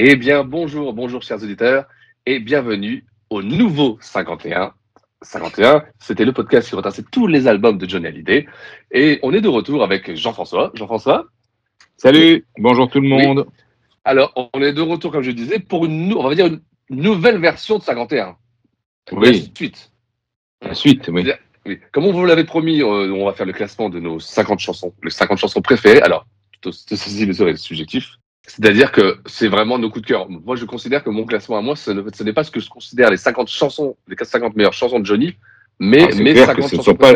Eh bien, bonjour, bonjour, chers auditeurs, et bienvenue au nouveau 51. 51, c'était le podcast qui retraçait tous les albums de Johnny Hallyday. Et on est de retour avec Jean-François. Jean-François Salut, bonjour tout le monde. Oui. Alors, on est de retour, comme je disais, pour une, on va dire une nouvelle version de 51. Oui. La suite. La suite, oui. Comme on vous l'avait promis, euh, on va faire le classement de nos 50 chansons, les 50 chansons préférées. Alors, ceci me serait subjectif. C'est-à-dire que c'est vraiment nos coups de cœur. Moi, je considère que mon classement à moi, ce n'est pas ce que je considère les 50 chansons, les 50 meilleures chansons de Johnny, mais ah, mes 50 ce chansons pas.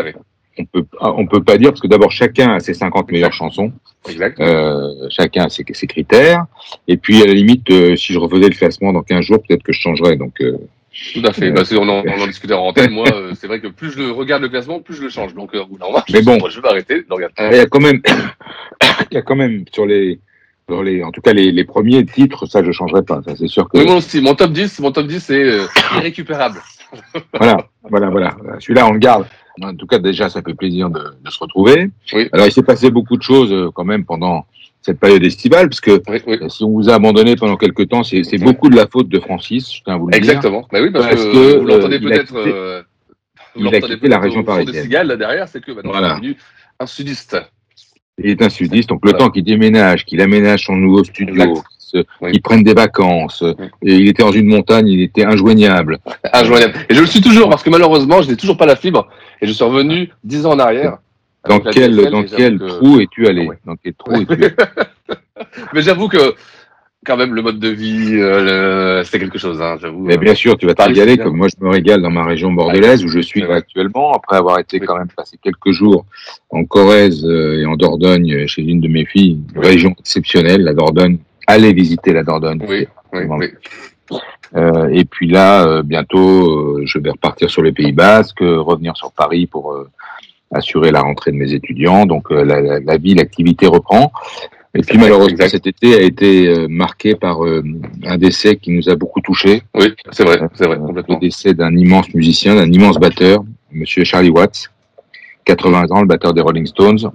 On peut, on peut pas dire parce que d'abord chacun a ses 50 meilleures chansons. Exact. Euh, chacun a ses, ses, critères. Et puis à la limite, euh, si je refaisais le classement dans 15 jours, peut-être que je changerais. Donc. Euh, tout à fait. bah, on, en, on en discutait en antenne. Moi, euh, c'est vrai que plus je regarde le classement, plus je le change. Donc, euh, normal, mais bon, je vais arrêter de regarder. Il y a quand même, il y a quand même sur les les, en tout cas, les, les, premiers titres, ça, je changerai pas. Ça, c'est sûr que. Oui, moi aussi. Mon top 10, mon top 10, c'est euh, irrécupérable. voilà, voilà, voilà. Celui-là, on le garde. En tout cas, déjà, ça fait plaisir de, de se retrouver. Oui. Alors, il s'est passé beaucoup de choses euh, quand même pendant cette période estivale, parce que oui, oui. si on vous a abandonné pendant quelques temps, c'est Oui. beaucoup de la faute de Francis, je tiens à vous le dire. Exactement. Bah oui, parce, Parce que, que, vous l'entendez euh, il a peut-être. quitté- euh, vous l'entendez quitté la peut-être région au fond des parisienne. cigales, là derrière, c'est que maintenant, Voilà. il est devenu un sudiste. Il est un sudiste, donc le Voilà. temps qu'il déménage, qu'il aménage son nouveau studio, qu'il Oui. prenne des vacances, et il était dans une montagne, il était injoignable. Injoignable. Et je le suis toujours, parce que malheureusement, je n'ai toujours pas la fibre, et je suis revenu dix ans en arrière. Dans quel, DSL, dans quel que- trou es-tu allé? Ah ouais. Dans quel trou es-tu allé Mais j'avoue que, quand même, le mode de vie, euh, le- c'était quelque chose, hein, j'avoue. Mais bien sûr, tu vas te Paris, régaler, c'est bien. comme moi je me régale dans ma région bordelaise où je suis actuellement, après avoir été Oui. quand même passé quelques jours en Corrèze euh, et en Dordogne euh, chez une de mes filles, une Oui. région exceptionnelle, la Dordogne. Allez visiter la Dordogne. Oui, oui, oui. Euh, et puis là, euh, bientôt, euh, je vais repartir sur les Pays Basques, euh, revenir sur Paris pour euh, assurer la rentrée de mes étudiants. Donc euh, la, la, la vie, l'activité reprend. Et puis malheureusement, exact. cet été a été euh, marqué par euh, un décès qui nous a beaucoup touchés. Oui, c'est vrai, c'est vrai, Euh, complètement. Le décès d'un immense musicien, d'un immense batteur, Monsieur Charlie Watts, 80 ans, le batteur des Rolling Stones.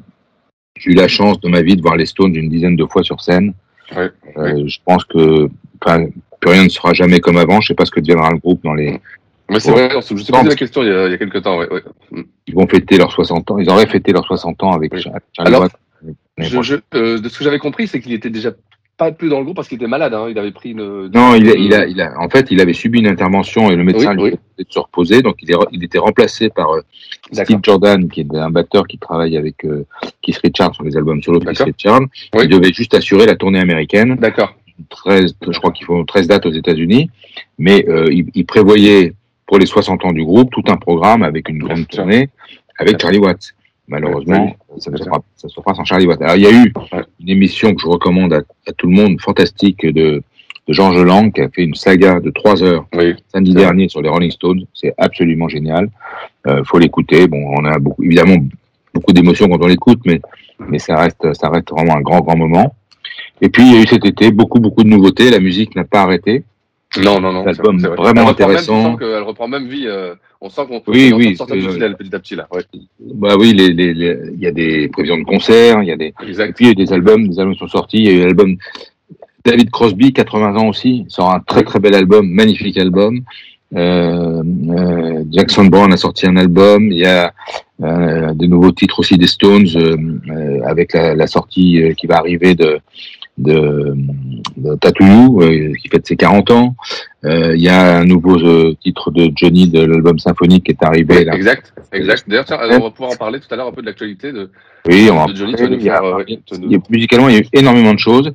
J'ai eu la chance de ma vie de voir les Stones une dizaine de fois sur scène. Ouais, Euh, Je pense que enfin, plus rien ne sera jamais comme avant. Je sais pas ce que deviendra le groupe dans les. Mais c'est vrai, on se- posé la question il y a, il y a quelques temps, ouais, ouais. Ils vont fêter leurs 60 ans. Ils auraient fêté leurs 60 ans avec Oui. Char- Charlie Alors, Watts. Je, euh, de ce que j'avais compris, c'est qu'il était déjà pas plus dans le groupe parce qu'il était malade, hein. Il avait pris une. Non, il a, il a, il a, en fait, il avait subi une intervention et le médecin Oui, lui oui. a demandé de se reposer. Donc, il, est, il était remplacé par euh. Steve Jordan, qui est un batteur qui travaille avec euh, Keith Richards sur les albums solo de Keith. Richards. Oui. Il devait juste assurer la tournée américaine. D'accord. 13, je crois qu'il faut 13 dates aux États-Unis. Mais euh, il, il prévoyait pour les 60 ans du groupe tout un programme avec une grande tournée avec Charlie Watts. Malheureusement, ça ne se fera, sans Charlie Watts. Alors, il y a eu une émission que je recommande à, à tout le monde, fantastique, de, de Georges Lang, qui a fait une saga de trois heures Oui. samedi dernier sur les Rolling Stones. C'est absolument génial. Euh, faut l'écouter. Bon, on a beaucoup, évidemment beaucoup d'émotions quand on l'écoute, mais, mais ça reste, ça reste vraiment un grand, grand moment. Et puis, il y a eu cet été beaucoup, beaucoup de nouveautés. La musique n'a pas arrêté. Non, non, non. C'est vrai, vraiment Elle même, intéressant. on sent qu'elle reprend même vie. euh, on sent qu'on Oui, oui, sort du tunnel petit à petit, là. Ouais. Bah oui, les, les, les- il y a des prévisions de concerts, il y a des, et Exact. puis il y a des albums, des albums sont sortis. Il y a eu l'album David Crosby, 80 ans aussi, sort un très très bel album, magnifique album. Euh, euh, Jackson Brown a sorti un album. Il y a euh, de nouveaux titres aussi des Stones avec la, la sortie qui va arriver de de, de euh, qui fête ses 40 ans. Euh, Il y a un nouveau euh, titre de Johnny de l'album symphonique qui est arrivé là. Exact, exact. D'ailleurs, on va pouvoir en parler tout à l'heure un peu de l'actualité de, Oui, on va en de Johnny. Tu parler. vas nous Il y a- faire, euh, il y a- musicalement, il y a eu énormément de choses.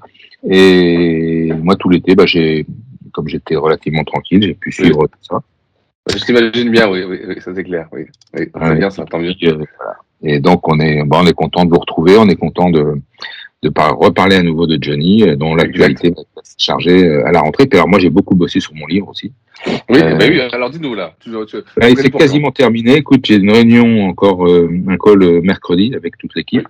Et moi, tout l'été, bah, j'ai, comme j'étais relativement tranquille, j'ai pu suivre tout ça. Je t'imagine bien, oui, oui, oui, ça c'est clair. Oui, oui c'est bien ça, tant mieux. Et donc, on est, bah, on est content de vous retrouver. On est content de, de par- reparler à nouveau de Johnny, euh, dont l'actualité va être chargée euh, à la rentrée. Puis alors, moi, j'ai beaucoup bossé sur mon livre aussi. Oui, Euh, bah oui, alors dis-nous là. Tu, tu, Bah, c'est quasiment terminé. Écoute, j'ai une réunion encore, euh, un call mercredi avec toute l'équipe.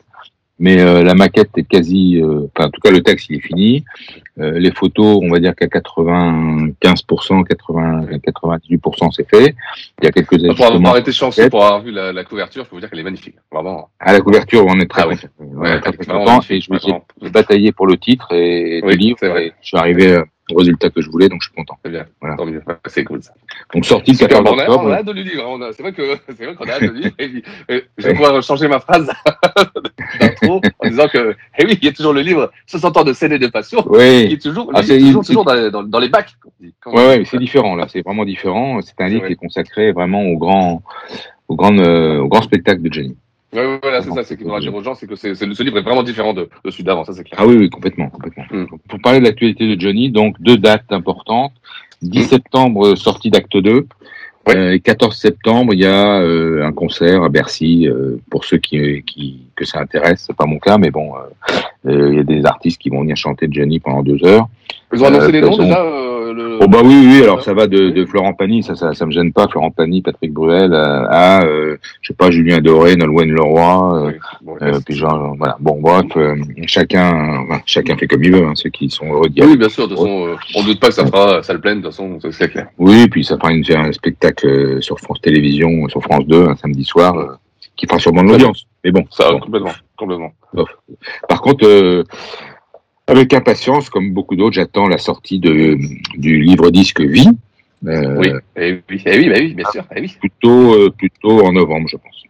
Mais euh, la maquette est quasi, euh, enfin en tout cas le texte il est fini. Euh, les photos, on va dire qu'à 95%, 80, 98% c'est fait. Il y a quelques quand- Pour avoir arrêté chanceux, pour avoir vu la, la couverture, je peux vous dire qu'elle est magnifique. Vraiment. À la couverture, on est très Ah oui. Ouais, Ouais, très vraiment content. Et je me suis bataillé pour le titre et Oui, le livre. et je suis arrivé euh, résultat que je voulais, donc je suis content. C'est bien. Voilà. C'est cool ça. Donc sorti le Super, 14 on, a, octobre. on a hâte de lui a- C'est vrai que c'est vrai qu'on a hâte de lui puis, euh, je vais pouvoir changer ma phrase d'intro en disant que, eh oui, il y a toujours le livre 60 ans de scène et de passion Oui. qui est toujours, Ah, lui, toujours, toujours dans, dans, dans les bacs. on Ouais, c'est différent là, c'est vraiment différent. C'est un livre qui est consacré vraiment au grand, au grand, euh, au grand spectacle de Johnny. Ouais, ouais, voilà, c'est ça, c'est qu'il faudra dire aux gens, c'est que c'est, c'est- ce livre est vraiment différent de, de celui d'avant, ça c'est clair. Ah oui, oui, complètement, complètement. Mm. Donc, Pour parler de l'actualité de Johnny, donc deux dates importantes. 10 septembre, euh, sortie d'acte 2. Ouais. Euh, et 14 septembre, il y a euh, un concert à Bercy. euh, pour ceux qui, qui que ça intéresse, c'est pas mon cas, mais bon, euh, euh, il y a des artistes qui vont venir chanter Johnny pendant deux heures. Ils ont annoncé Euh, les noms façon- déjà euh, le... Oh bah oui, oui, alors ça va de, de Florent Pagny, ça, ça, ça me gêne pas. Florent Pagny, Patrick Bruel, euh, à, euh, je sais pas, Julien Doré, Nolwenn Leroy, euh, Oui, bon, euh, puis genre, voilà. Bon, bref, chacun, enfin, chacun fait comme il veut, hein, ceux qui sont heureux d'y aller. Oui, bien sûr, de toute façon, euh, on doute pas que ça fera ça le pleine, de toute façon, c'est- clair. Oui, puis ça fera une, un spectacle sur France Télévisions, sur France 2, un samedi soir, qui fera sûrement de l'audience. Mais bon, Ça, bon. complètement, complètement. Par contre, avec impatience, comme beaucoup d'autres, j'attends la sortie de, du livre disque Vie. Euh, Oui, et oui, eh oui, bah oui, bien sûr, eh oui. Plutôt, euh, plutôt en novembre, je pense.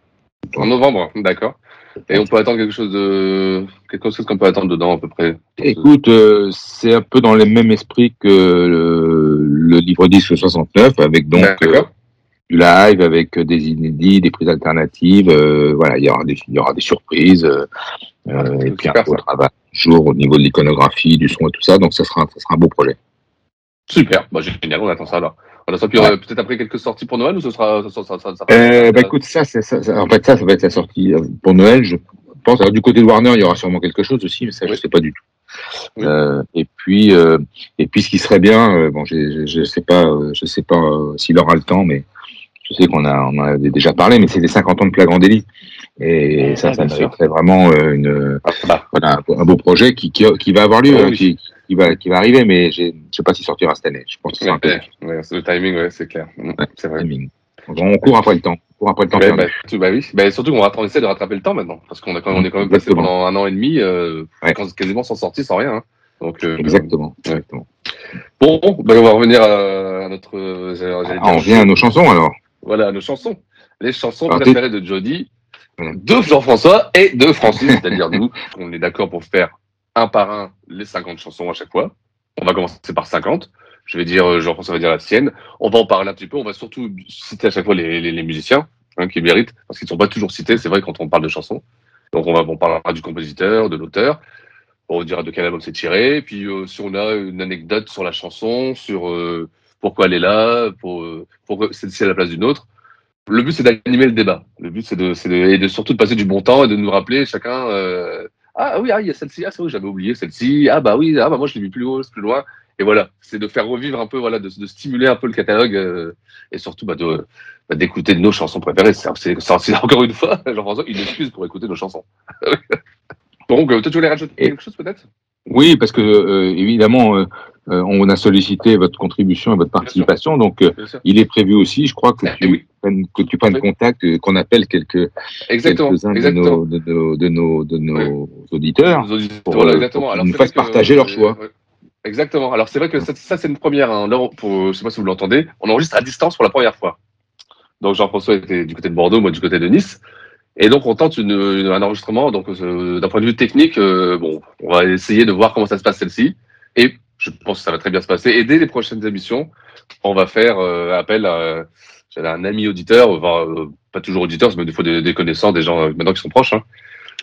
En novembre, d'accord. Et on peut attendre quelque chose de, quelque chose qu'on peut attendre dedans à peu près? Écoute, euh, c'est un peu dans le même esprit que le, le livre 10 69, avec donc euh, du live, avec des inédits, des prises alternatives. voilà, il y aura des, il y aura des surprises. euh, et puis un travail toujours au niveau de l'iconographie, du son et tout ça. Donc ça sera, ça sera un beau projet. Super, bah génial, on attend ça alors. On attend puis Ouais. euh, peut-être après quelques sorties pour Noël ou ce sera, ça, ça, ça, ça, ça- Euh, bah écoute, ça, en fait, ça, ça va être la sortie euh, pour Noël, je pense. Alors, du côté de Warner, il y aura sûrement quelque chose aussi, mais ça, je Oui. sais pas du tout. Oui. Euh, et puis, euh, et puis, ce qui serait bien, bon, j'ai- j'ai- je sais pas, je sais pas s'il aura le temps, mais je sais qu'on a, on en avait déjà parlé, mais c'est les 50 ans de Flagrant délit. Et ça, Ah, ça serait vraiment euh, une, Ah, bah, voilà, un, beau projet qui, qui, qui va avoir lieu, Oh, hein, oui. qui, qui va, qui va arriver, mais je sais pas s'il sortira cette année. Je pense que c'est ouais, un peu ouais, ouais, le timing, ouais, c'est clair. Mm, C'est vrai. timing. On court après le temps. On court après le temps. Bah, tout- bah oui, bah, surtout qu'on va essaie de rattraper le temps maintenant, parce qu'on a quand même, on est quand même passé pendant un an et demi, euh, quasiment sans sortie, sans rien. hein. Donc, euh, Exactement. exactement. Bon, on va revenir à, notre. euh, Ah, on dire- vient à nos chansons alors. Voilà, nos chansons. Les chansons Alors, préférées de Jody, Voilà. de Jean-François et de Francis, c'est-à-dire nous. On est d'accord pour faire un par un les 50 chansons à chaque fois. On va commencer par 50. Je vais dire, euh, Jean-François va dire la sienne. On va en parler un petit peu. On va surtout citer à chaque fois les, les, les musiciens hein, qui méritent, parce qu'ils ne sont pas toujours cités, c'est vrai, quand on parle de chansons. Donc on, va, on parlera du compositeur, de l'auteur. On dira de quel album c'est tiré. Puis euh, si on a une anecdote sur la chanson, sur euh, pourquoi elle est là, pour, pourquoi c'est à la place d'une autre. Le but c'est d'animer le débat. Le but c'est de, et de surtout de passer du bon temps et de nous rappeler chacun. euh, ah oui, ah, il y a celle-ci. Ah c'est vrai, j'avais oublié celle-ci. Ah bah oui, ah bah moi je l'ai vu plus haut, plus loin. Et voilà, c'est de faire revivre un peu, voilà, de, de stimuler un peu le catalogue euh, et surtout bah, bah, d'écouter nos chansons préférées. C'est encore une fois, Jean-François, une excuse pour écouter nos chansons. Donc, euh, toi, tu voulais rajouter quelque chose peut-être? Oui, parce que euh, évidemment, euh, euh, on a sollicité votre contribution et votre participation, donc euh, il est prévu aussi, je crois, que Eh tu, oui. prennes, que tu prennes Oui. contact, euh, qu'on appelle quelques Exactement. quelques-uns de exactement. nos, de nos de nos de nos auditeurs. Pour, voilà, exactement. pour qu'ils Alors, nous c'est vrai fassent que, partager leur choix. Exactement. Alors c'est vrai que ça, ça, c'est une première. Hein. Là, pour, je sais pas si vous l'entendez, on enregistre à distance pour la première fois. Donc Jean-François était du côté de Bordeaux, moi du côté de Nice. Et donc on tente une, une- un enregistrement. Donc euh, d'un point de vue technique, euh, bon, on va essayer de voir comment ça se passe celle-ci. Et je pense que ça va très bien se passer. Et dès les prochaines émissions, on va faire euh, appel à un ami auditeur, enfin, euh, pas toujours auditeur, mais des fois des, des connaissants, des gens euh, maintenant qui sont proches, hein,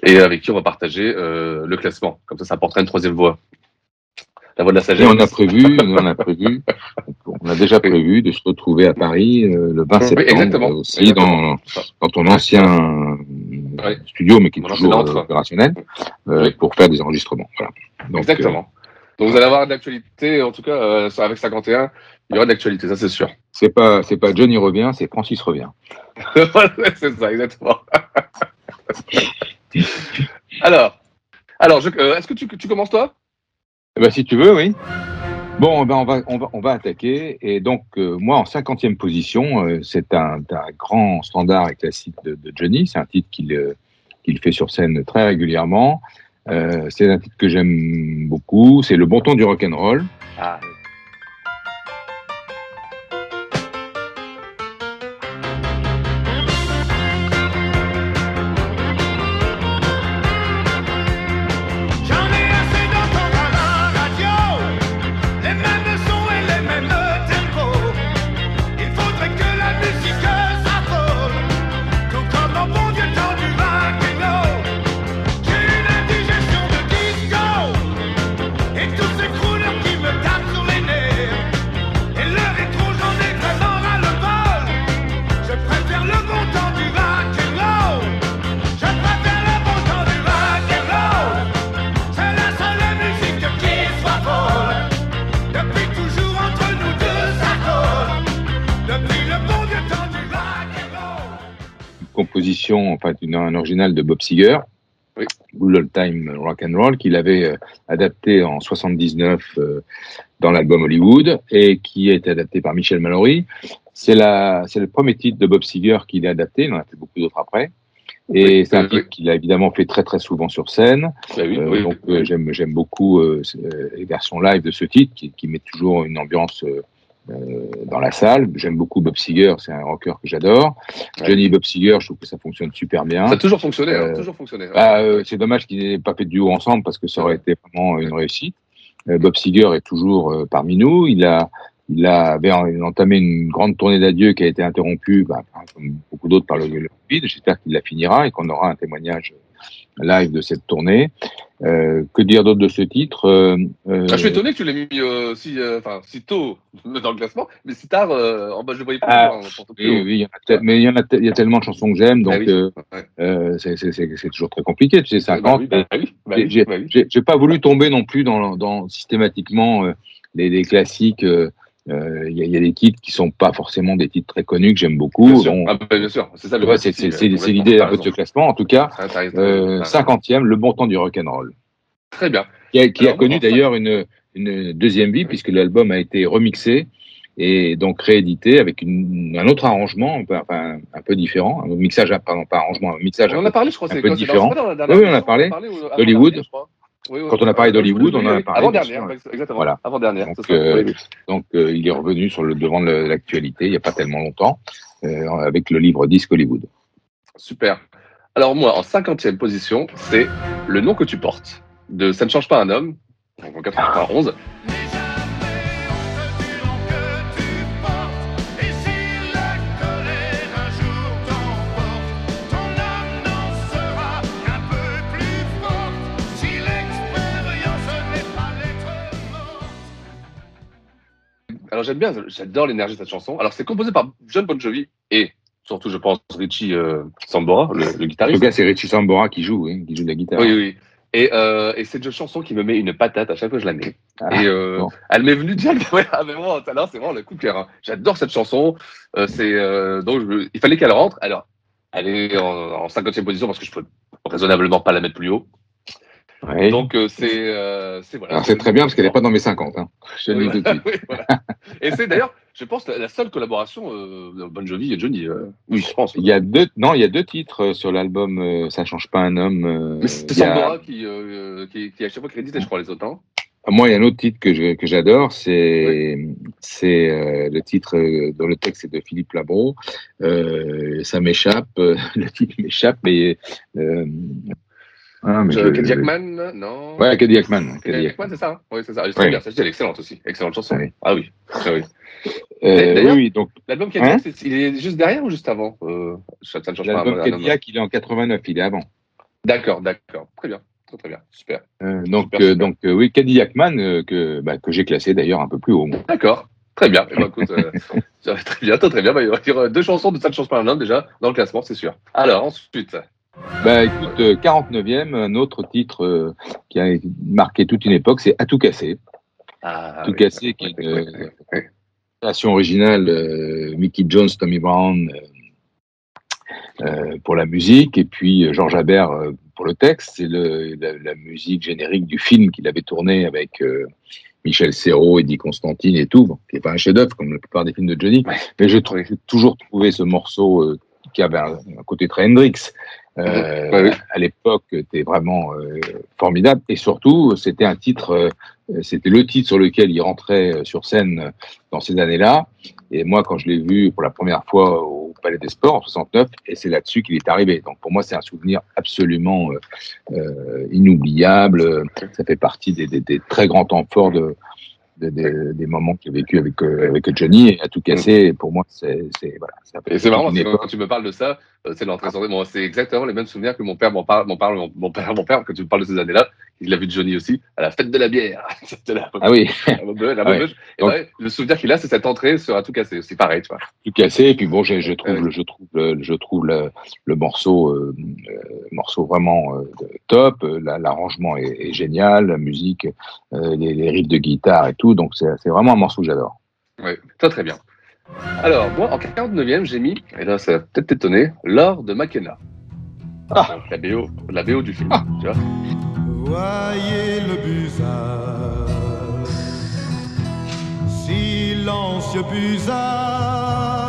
et avec qui on va partager le classement. Comme ça, ça apportera une troisième voix. La voix de la Et sagesse. on a prévu, on a prévu, on a déjà prévu de se retrouver à Paris le 20 Oui, septembre exactement. aussi Exactement. dans, dans ton ancien Ouais. studio, mais qui est toujours opérationnel, Oui. pour faire des enregistrements. Voilà. Donc, Exactement. Donc vous allez avoir de l'actualité, en tout cas euh, avec 51, il y aura de l'actualité, ça c'est sûr. c'est pas, c'est pas Johnny revient, c'est Francis revient. c'est ça, exactement. alors, alors, euh, est-ce que tu, tu commences toi? Eh ben, si tu veux, oui. Bon, ben on va on va on va attaquer et donc euh, moi en cinquantième position, c'est un, un grand standard et classique de, de Johnny. C'est un titre qu'il qu'il fait sur scène très régulièrement. Euh, c'est un titre que j'aime beaucoup. C'est le bon ton du rock and roll. ah. Enfin une, un original de Bob Seger. Oui. Good Old Time Rock and Roll qu'il avait euh, adapté en 79 euh, dans l'album Hollywood et qui a été adapté par Michel Mallory. C'est la, c'est le premier titre de Bob Seger qu'il a adapté. Il en a fait beaucoup d'autres après. Et Oui, c'est un oui, titre qu'il a évidemment fait très très souvent sur scène. Bah oui, Euh, donc euh, j'aime j'aime beaucoup euh, euh, les versions live de ce titre qui, qui met toujours une ambiance euh, euh, dans la salle. J'aime beaucoup Bob Seger, c'est un rocker que j'adore. Ouais. Johnny Bob Seger, je trouve que ça fonctionne super bien. Ça a toujours fonctionné, hein, Euh, toujours fonctionné. Bah, euh, c'est dommage qu'ils n'aient pas fait de duo ensemble parce que ça aurait été vraiment une réussite. Euh, Bob Seger est toujours euh, parmi nous. Il a, il a avait en- entamé une grande tournée d'adieu qui a été interrompue, bah, comme beaucoup d'autres, par le, le Covid. J'espère qu'il la finira et qu'on aura un témoignage live de cette tournée. Euh, que dire d'autre de ce titre euh, euh, Ah, je suis étonné que tu l'aies mis euh, si, euh, si tôt dans le classement, mais si tard, euh, en bas je le voyais pas. Ah, Oui, oui, y a mais il y en a, il y a tellement de chansons que j'aime, donc Ah oui. c'est toujours très compliqué. Tu sais, 50. Bah oui, bah bah J'ai- pas voulu tomber non plus dans, dans systématiquement euh, les, les classiques. Euh, euh, Il y, a, il y a des titres qui sont pas forcément des titres très connus que j'aime beaucoup. Bien sûr, ah, bah, sûr. c'est ça c'est euh, c'est- l'idée un peu de ce classement. En tout cas, euh, t'as raison. 50e, le bon temps du rock and roll, Très bien. qui a, qui a Alors, connu d'ailleurs une, une deuxième vie puisque l'album a été remixé et donc réédité avec une, un autre arrangement, un peu, enfin, un peu différent, un mixage, pardon, pas arrangement, un mixage. On en a parlé, je crois, un peu différent. dans Oui, oui, on a parlé ou Oui, oui, Quand on a parlé d'Hollywood, on en a parlé, Avant dernière, exactement. Voilà. Avant dernière, Donc, euh. Donc, euh, il est revenu sur le devant de l'actualité il n'y a pas tellement longtemps euh, avec le livre Disque Hollywood. Super. Alors moi, en 50e position, c'est Le nom que tu portes de Ça ne change pas un homme, donc en 91. Alors j'aime bien, j'adore l'énergie de cette chanson. Alors c'est composé par John Bon Jovi et surtout, je pense, Richie euh, Sambora, le, le En tout guitariste. cas, c'est Richie Sambora qui joue, hein, qui joue de la guitare. Oui, oui. Et, euh, et c'est une chanson qui me met une patate à chaque fois que je la mets. Ah, et euh, bon. elle m'est venue direct. Ouais, mais là, c'est vraiment le coup de cœur. hein. J'adore cette chanson. Euh, c'est donc je- il fallait qu'elle rentre. Alors, elle est en, en 50e position parce que je peux raisonnablement pas la mettre plus haut. Donc euh, c'est euh, voilà. Alors, c'est très bien parce qu'elle n'est pas dans mes 50. Hein. Je Oui, voilà. Et c'est d'ailleurs, je pense, la la seule collaboration euh, de Bon Jovi et Johnny. euh, oui, je pense. Il y a deux, non, il y a deux titres euh, sur l'album Ça change pas un homme. Mais c'est y a- qui, qui, qui à chaque fois crédité, je crois, les autres. hein. Moi, il y a un autre titre que je- que j'adore, c'est c'est le titre dans le texte c'est de Philippe Labro. Ça m'échappe, le titre m'échappe, mais, ah, mais Je- je- je- Jackman, non Ouais, Cady Jackman. Jackman, c'est ça hein? Oui, c'est ça. Ouais. bien. C'est excellente aussi. Excellente chanson. Ah oui. Ah oui. Euh, oui, oui, donc L'album Hein? Cadillac, c'est- il est juste derrière ou juste avant? Euh, l'album. Cadillac, il est en 89, il est avant. D'accord, d'accord. Très bien. Très, très bien. Super. Euh, donc, Super, euh, super. donc euh, oui, Cady Jackman, euh, que, bah, que j'ai classé d'ailleurs un peu plus haut. D'accord. Très bien. Eh ben, écoute, euh, très bien, très, très bien. Bah, il va y avoir deux chansons de Ça ne change pas un homme déjà dans le classement, c'est sûr. Alors, ensuite. Bah écoute, euh, 49e, un autre titre euh, qui a marqué toute une époque, c'est À tout casser. Ah, tout oui. casser, qui est une Oui, euh, oui. création originale, euh, Mickey Jones, Tommy Brown euh, euh, pour la musique, et puis euh, Georges Habert euh, pour le texte. C'est la, la musique générique du film qu'il avait tourné avec euh, Michel Serrault, Eddie Constantine et tout, qui n'est pas un chef-d'œuvre comme la plupart des films de Johnny, mais je trouve j'ai toujours trouvé ce morceau euh, qui avait un, un côté très Hendrix. Euh, à l'époque était vraiment euh, formidable. Et surtout c'était un titre euh, c'était le titre sur lequel il rentrait sur scène dans ces années-là. Et moi quand je l'ai vu pour la première fois au Palais des Sports en 69 et c'est là-dessus qu'il est arrivé. Donc pour moi c'est un souvenir absolument inoubliable. Ça fait partie des, des- des très grands temps forts de, de- des- des moments qu'il a vécu avec euh, avec Johnny. Et à tout casser pour moi c'est c'est voilà Et c'est marrant parce que quand tu me parles de ça, euh, c'est l'entrée moi, c'est exactement les mêmes souvenirs que mon père m'en parle, mon, mon père, mon père, quand tu me parles de ces années-là, il l'a vu Johnny aussi, à la fête de la bière. La, ah oui. La, la Ah Et Donc- le souvenir qu'il a, c'est cette entrée sur un tout cassé, aussi pareil, tu vois. tout cassé et puis bon je, je trouve Ouais. je trouve le, je trouve le, le morceau euh, morceau vraiment euh, top. La- l'arrangement est, est génial la musique euh, les, les riffs de guitare et tout donc c'est c'est vraiment un morceau que j'adore Oui, très très bien. Alors, moi, en 49e, j'ai mis, et là, ça va peut-être t'étonner, l'or de Makena. Ah. La BO, la BO du film, tu vois. Voyez le busard, silencieux busard,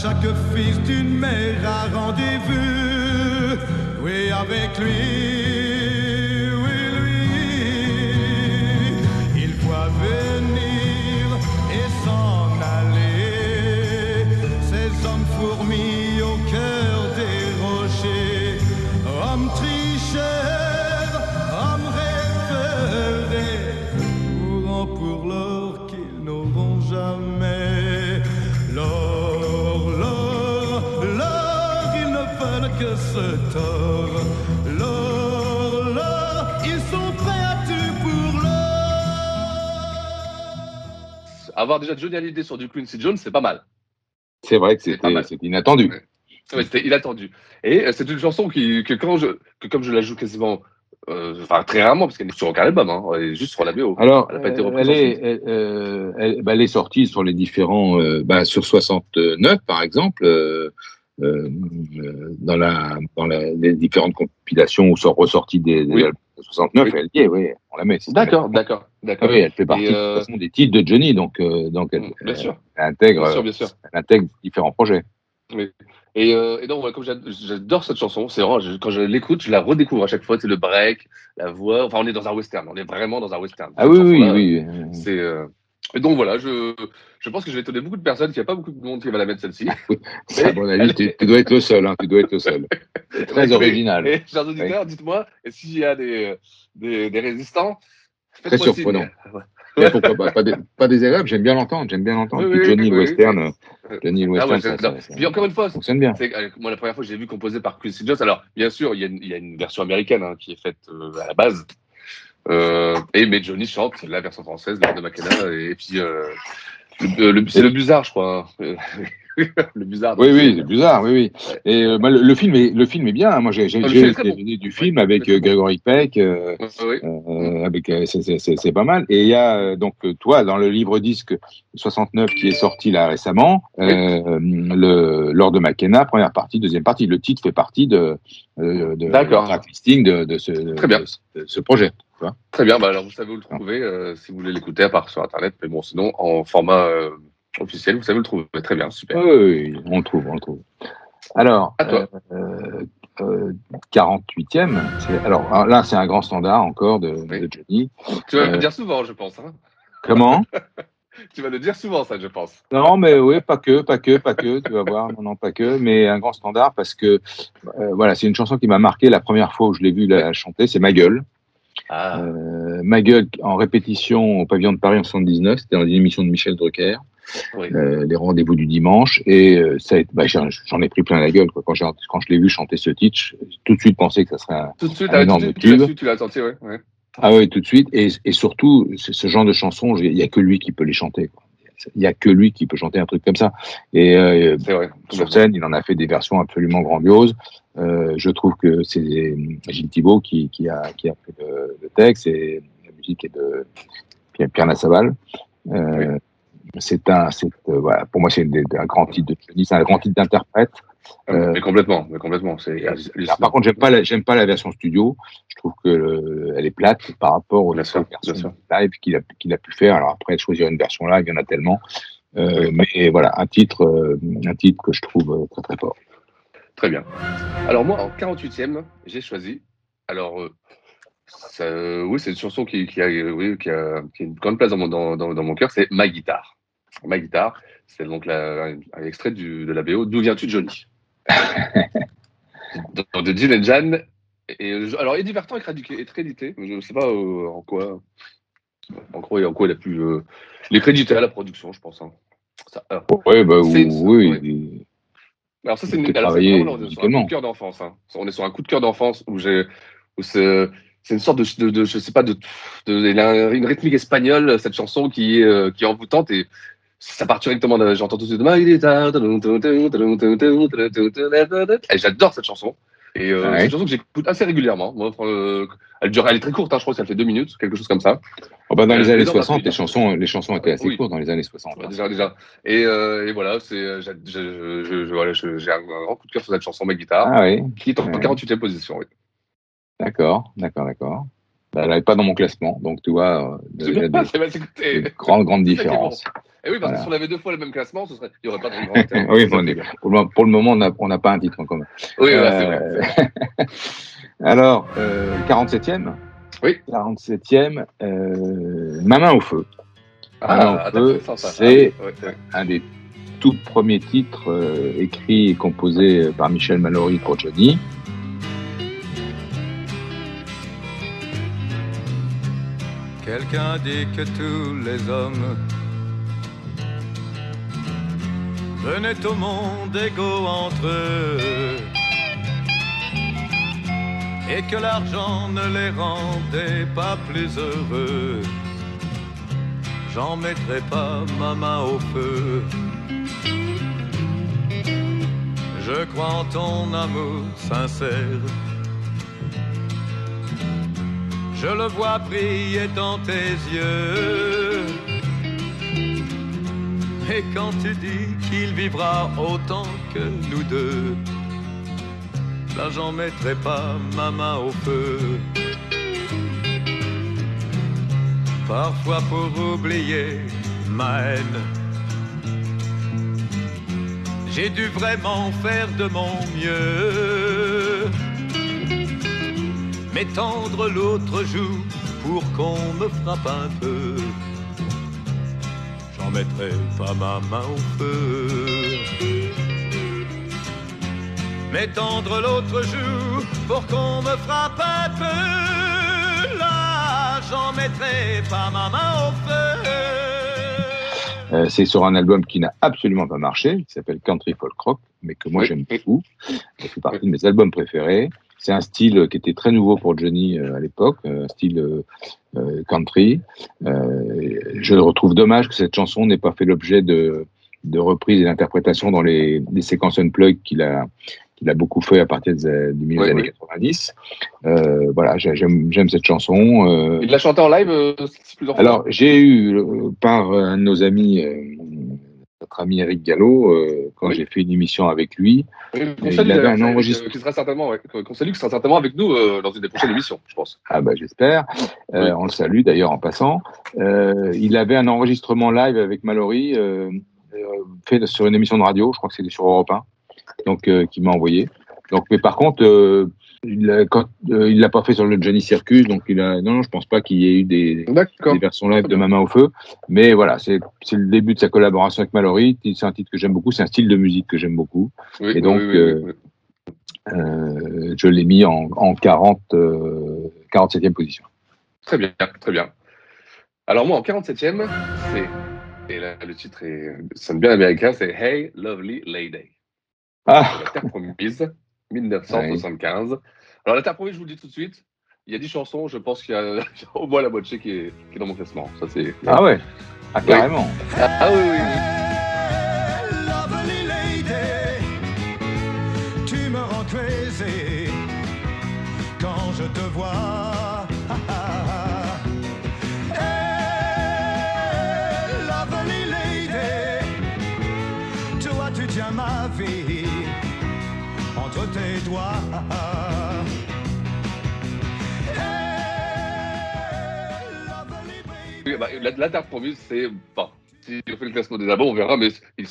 chaque fils d'une mère a rendez-vous. Oui, avec lui, L'or, l'or, ils sont prêts à tout pour l'or. Avoir déjà Johnny Hallyday sur du Quincy Jones, c'est pas mal. c'est vrai que c'était inattendu Ouais, C'était inattendu. Et euh, c'est une chanson qui, que quand je, que comme je la joue quasiment, euh, enfin très rarement, parce qu'elle est sur aucun album, hein, elle est juste sur la BO. alors Elle a pas été euh, reprise elle est ensuite. elle, euh, elle- bah, elle est sortie sur les différents euh, bah, sur 69 par exemple euh, euh, dans la dans la, les différentes compilations où sont ressorties des, des Oui. albums de 69 Oui. elle y est oui on la met D'accord, d'accord, Ah d'accord. oui, elle fait partie euh, de toute façon des titres de Johnny, donc, euh, donc elle, Bien sûr, elle intègre, bien sûr, bien sûr. elle intègre différents projets. Oui. Et, euh, et donc, comme j'ad- j'adore cette chanson, c'est vraiment, je- quand je l'écoute, je la redécouvre à chaque fois. C'est le break, la voix. Enfin, on est dans un western. On est vraiment dans un western. Ah oui, oui, oui. C'est. Donc voilà, je, je pense que je vais étonner beaucoup de personnes. qu'il n'y a pas beaucoup de monde qui va la mettre celle-ci. À mon avis, tu, tu dois être le seul, hein, tu dois être le seul. C'est très Oui, original. Et chers auditeurs, dites-moi, et s'il y a des, des, des résistants, Très surprenant. Ouais. Pourquoi pas, pas, dé- pas désagréable, j'aime bien l'entendre, j'aime bien l'entendre. Oui, Puis oui, Johnny oui, oui. Western, Johnny Ah ouais, Western, ça, ça- ça encore une fois, fonctionne bien. euh, moi la première fois que j'ai vu composé par Quincy Jones. Alors bien sûr, il y a une, il y a une version américaine hein, qui est faite euh, à la base. Euh, et mais Johnny chante la version française de, de McKenna et puis euh, le, le- c'est le Busard, je crois. le bizarre. Oui, oui, c'est bizarre, oui, oui. Et euh, bah, le, le film est, le film est bien. hein. Moi, j'ai Ah, le bon. du film avec euh, Grégory Peck, euh, avec euh, c'est- pas mal. Et il y a donc toi dans le livre disque 69 qui est sorti là récemment, le Lord de McKenna, première partie, deuxième partie. Le titre fait partie de de, de de, de ce Très bien. de ce projet. Très bien, bah alors vous savez où le trouver euh, si vous voulez l'écouter, à part sur Internet. Mais bon, sinon, en format euh, officiel, vous savez où le trouver. Très bien, super. Oui, on le trouve, on le trouve. Alors, À toi. euh, euh, 48e, c'est- alors alors là c'est un grand standard encore de, de Johnny. Tu vas Euh, le dire souvent, je pense. Hein Comment tu vas le dire souvent, ça, je pense. Non, mais oui, pas que, pas que, pas que, tu vas voir, non, non, pas que, mais un grand standard parce que euh, voilà, c'est une chanson qui m'a marqué la première fois où je l'ai vue la chanter, c'est Ma gueule. Ah. Euh, Ma gueule en répétition au pavillon de Paris en 79, c'était dans une émission de Michel Drucker. Oui. euh, les rendez-vous du dimanche et euh, ça bah, j'en ai pris plein la gueule quoi. quand quand je l'ai vu chanter ce titre j'ai tout de suite pensé que ça serait un, Tout de suite, un ah, tout de énorme suite, tu l'as tube tu l'as senti, ouais. ouais. ah oui tout de suite et, et surtout ce genre de chansons il y a que lui qui peut les chanter quoi. Il y a que lui qui peut chanter un truc comme ça. Et euh, vrai. sur scène il en a fait des versions absolument grandioses. Euh, je trouve que c'est Gilles Thibault qui, qui a qui a fait le, le texte et la musique est de Pierre, euh, c'est un, euh, voilà, pour moi, c'est un grand titre de c'est un grand titre d'interprète. Euh, Mais complètement, mais complètement. C'est alors, par contre, j'aime pas, la, j'aime pas la version studio. Je trouve que le- elle est plate par rapport aux versions live qu'il a, qu'il a pu faire. Alors après, choisir une version live, il y en a tellement. Euh, Mais voilà, un titre, euh, un titre que je trouve euh, très très fort. Très bien. Alors moi, en 48e, j'ai choisi. Alors, euh, ça, euh, oui, c'est une chanson qui, qui a, euh, oui, qui, a, qui a une grande place dans mon, dans, dans, dans mon cœur. C'est Ma guitare. Ma guitare, c'est donc la, un, un extrait du, de la BO D'où viens-tu, Johnny? De, de Jill and Jan. Et, euh, alors, Eddie Vartan est crédité, est crédité, mais je ne sais pas euh, en quoi. En quoi, en quoi il a pu. euh, il est crédité à la production, je pense. hein. Ça, alors, Ouais, bah, oui, ouais. alors ça c'est Il une, alors, c'est un coup de cœur d'enfance. hein. On est sur un coup de cœur d'enfance où j'ai c'est c'est une sorte de, de, de- je sais pas de, de il une rythmique espagnole cette chanson qui est euh, qui est envoûtante et ça part directement de- j'entends tout de suite j'adore cette chanson et euh, Ouais. c'est une chanson que j'écoute assez régulièrement. Moi, euh, elle dure elle est très courte hein, je crois que ça fait deux minutes quelque chose comme ça. Oh, bah, dans les Euh, années mais dans ma 60, les chansons, les chansons étaient assez Oui. courtes dans les années 60. hein. Déjà, déjà. Et, euh, et voilà, c'est, euh, j'ai, voilà, un, un grand coup de cœur sur cette chanson, ma guitare, Ah oui. qui est en Ouais. 48e position. Oui. D'accord, d'accord, d'accord. Bah, elle n'est pas dans mon classement, donc tu vois, euh, C'est bien, des, des qui est différences. bon. Et oui, parce Voilà. que si on avait deux fois le même classement, ce serait, il n'y aurait pas de grand intérêt. oui, bon, est pour, le, moment, on n'a pas un titre en commun. Oui, voilà, c'est Euh, vrai. Alors, euh, 47e Oui. 47e, euh, Ma main au feu. Ma main Ah, au feu, c'est Ah, oui, un des tout premiers titres euh, écrits et composés par Michel Mallory pour Johnny. Quelqu'un dit que tous les hommes venaient au monde égaux entre eux et que l'argent ne les rendait pas plus heureux. J'en mettrai pas ma main au feu. Je crois en ton amour sincère. Je le vois briller dans tes yeux. Et quand tu dis qu'il vivra autant que nous deux, là j'en mettrai pas ma main au feu. Parfois pour oublier ma haine, j'ai dû vraiment faire de mon mieux m'étendre l'autre joue pour qu'on me frappe un peu. J'en mettrai pas ma main au feu. M'étendre l'autre joue pour qu'on me frappe un peu. Là, j'en mettrai pas ma main au feu. Euh, c'est sur un album qui n'a absolument pas marché, qui s'appelle Country Folk Rock, mais que moi j'aime beaucoup. Ça fait partie de mes albums préférés. C'est un style qui était très nouveau pour Johnny euh, à l'époque, euh, un style euh, euh, country. Euh, je retrouve dommage que cette chanson n'ait pas fait l'objet de de reprise et d'interprétation dans les, les séquences unplug qu'il a qu'il a beaucoup fait à partir des, du milieu des années oui. 90. Euh, voilà, j'ai- j'aime j'aime cette chanson. euh, Il l'a chanté en live euh, plusieurs fois? alors, j'ai eu euh, par un de nos amis, euh, notre ami Eric Gallo, euh, quand j'ai fait une émission avec lui, Oui, il salue, avait un enregistrement. Qui sera certainement, ouais, qu'on salue, qui sera certainement avec nous euh, dans une des prochaines émissions, je pense. Ah bah j'espère. Euh, On le salue d'ailleurs en passant. Euh, il avait un enregistrement live avec Mallory fait sur une émission de radio, je crois que c'était sur Europe 1, donc qui m'a envoyé. Donc, mais par contre, il l'a euh, il l'a pas fait sur le Johnny Circus, donc il a non je pense pas qu'il y ait eu des, des versions live de Ma main au feu. Mais voilà, c'est c'est le début de sa collaboration avec Mallory. C'est un titre que j'aime beaucoup, c'est un style de musique que j'aime beaucoup. Oui, Et donc, oui, oui, euh, euh, je l'ai mis en, en 40, euh, 47e position. Très bien, très bien. Alors moi, en 47e, c'est, et là, le titre est, sonne bien américain, c'est Hey Lovely Lady. Ah. La Terre Promise, 1975. Alors la Promise, je vous le dis tout de suite, il y a 10 chansons, je pense qu'il y a au moins la moitié qui est, qui est dans mon classement. Ça, c'est... Ah ouais? Ah, carrément. Ah, ah oui, oui, oui. Bah, la, la Terre Promise, c'est. Bon, si on fait le classement des albums, on verra, mais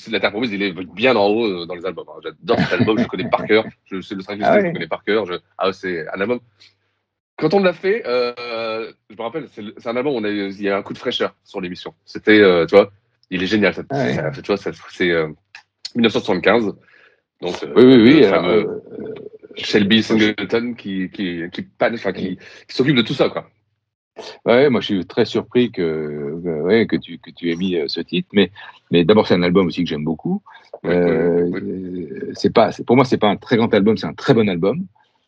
la Terre Promise, il est bien en haut euh, dans les albums. hein. J'adore cet album, je le connais par cœur. Je sais le track Ah je le connais par cœur. Je... Ah, c'est un album. Quand on l'a fait, euh, je me rappelle, c'est c'est un album où on a, eu- il y a un coup de fraîcheur sur l'émission. C'était, euh, tu vois, il est génial. ça- Ah ouais. tu vois, ça- c'est euh, 1975. Donc, euh, Oui, oui, oui. le fameux Shelby Singleton qui, qui, qui, panne- enfin, qui, qui s'occupe de tout ça, quoi. Ouais, moi je suis très surpris que, ouais, que, tu, que tu aies mis euh, ce titre, mais, mais d'abord c'est un album aussi que j'aime beaucoup. Euh, c'est pas, pour moi c'est pas un très grand album, c'est un très bon album.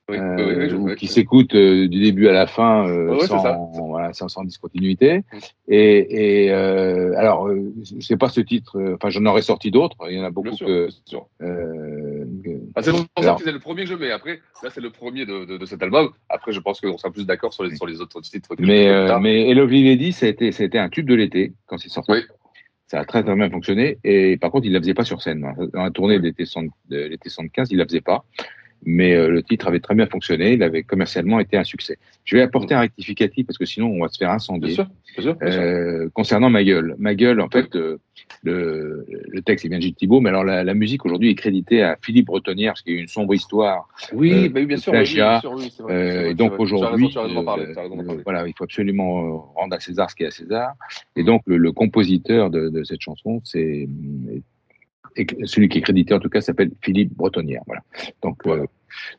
Oui, euh, oui, ou qui s'écoute euh, du début à la fin euh, sans, ça. voilà, sans, sans discontinuité. Et, et alors, je sais pas ce titre, enfin j'en aurais sorti d'autres, il y en a beaucoup que, Ah, c'est pour ça alors, que c'est le premier que je mets. Après, là, c'est le premier de, de, de cet album. Après, je pense qu'on sera plus d'accord sur les, sur les autres titres. Mais, euh, mais Hello Lovely Lady, ça a été, ça a été un tube de l'été quand c'est sorti. Ça a très très bien fonctionné. Et par contre, il la faisait pas sur scène. Dans la tournée de l'été 60 de l'été 75, il la faisait pas. Mais euh, le titre avait très bien fonctionné. Il avait commercialement été un succès. Je vais apporter un rectificatif parce que sinon on va se faire incendier. Bien sûr, bien sûr, bien sûr. Euh, concernant ma gueule, ma gueule, en fait, euh, le, le texte est bien de Gilles Thibault, mais alors la, la musique aujourd'hui est créditée à Philippe Bretonnière, parce qu'il y a eu une sombre histoire. Oui, bah oui, bien sûr, oui, bien sûr, oui, vrai, vrai, et donc aujourd'hui, voilà, il faut absolument rendre à César ce qui est à César. Et donc le, le compositeur de, de cette chanson, c'est celui qui est crédité en tout cas s'appelle Philippe Bretonnière. Voilà. Donc euh,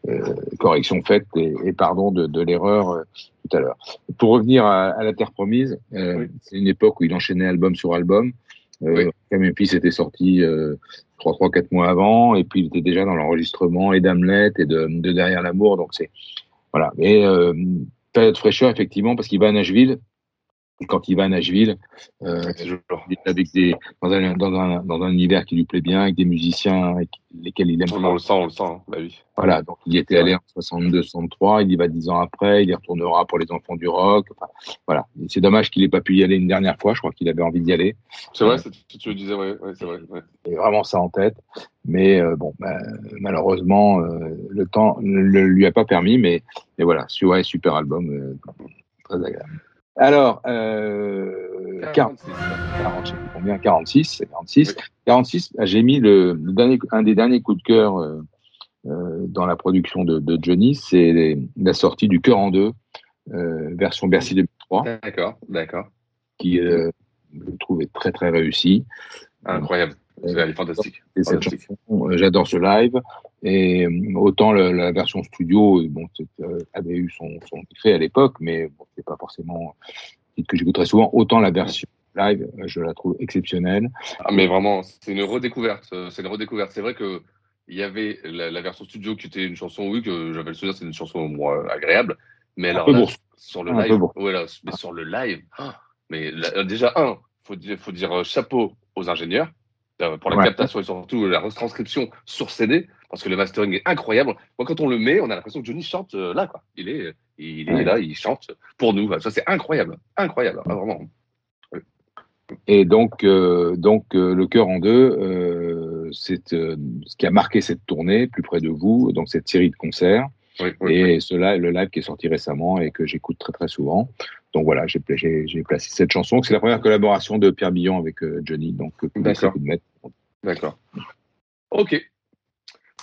euh, correction faite et, et pardon de, de l'erreur euh, tout à l'heure. Pour revenir à, à la Terre Promise, c'est une époque où il enchaînait album sur album. Euh, Memphis était sorti 3 3 4 mois avant et puis il était déjà dans l'enregistrement et d'Hamlet et de, de Derrière l'amour donc c'est voilà mais période fraîcheur effectivement parce qu'il va à Nashville quand il va à Nashville euh, avec des dans un, dans un dans un univers qui lui plaît bien avec des musiciens avec lesquels il aime On le sent, on le sent. hein. Bah oui. voilà, donc il y était allé en 62, 63, il y va dix ans après, il y retournera pour les enfants du rock. Enfin, voilà, Et c'est dommage qu'il n'ait pas pu y aller une dernière fois. Je crois qu'il avait envie d'y aller. C'est vrai, c'est- tu, le disais, ouais, ouais, c'est vrai. ouais. Il avait vraiment ça en tête, mais euh, bon, bah, malheureusement, euh, le temps ne lui a pas permis. Mais, mais voilà, ouais, super album, euh, très agréable. Alors, euh, 40, 40, je sais plus combien, 46, c'est 46. 46, bah, j'ai mis le, le dernier, un des derniers coups de cœur euh, euh, dans la production de, de Johnny, c'est la sortie du Cœur en deux, euh, version Bercy 2003, D'accord, d'accord. qui euh, je trouve est très très réussi. Incroyable. Elle est fantastique. Euh, j'adore ce live. Et euh, autant la version studio, euh, bon, avait eu son, son effet à l'époque, mais bon, c'est pas forcément titre que j'écoute très souvent. Autant la version live, je la trouve exceptionnelle. Ah, mais vraiment, c'est une redécouverte. C'est une redécouverte. C'est vrai que il y avait la, la version studio qui était une chanson, oui, que j'avais le souvenir, c'est une chanson moi, agréable. Mais Un alors peu là, bourse. sur le Un live, bourse. ouais, là, mais sur le live, ah, mais là, déjà un, faut dire, faut dire chapeau aux ingénieurs Pour la Ouais. captation et surtout la retranscription sur CD, parce que le mastering est incroyable. Moi, quand on le met, on a l'impression que Johnny chante euh, là, quoi. Il est, il est Ouais. là, il chante pour nous. Ça, c'est incroyable. Incroyable, ah, vraiment. Et donc, euh, donc euh, le cœur en deux, euh, c'est euh, ce qui a marqué cette tournée, plus près de vous, donc cette série de concerts. Oui, oui, et oui. ce live, le live qui est sorti récemment et que j'écoute très très souvent. Donc voilà, j'ai pla- j'ai j'ai placé cette chanson. C'est la première collaboration de Pierre Billon avec euh, Johnny, donc euh, D'accord. D'accord. Ok.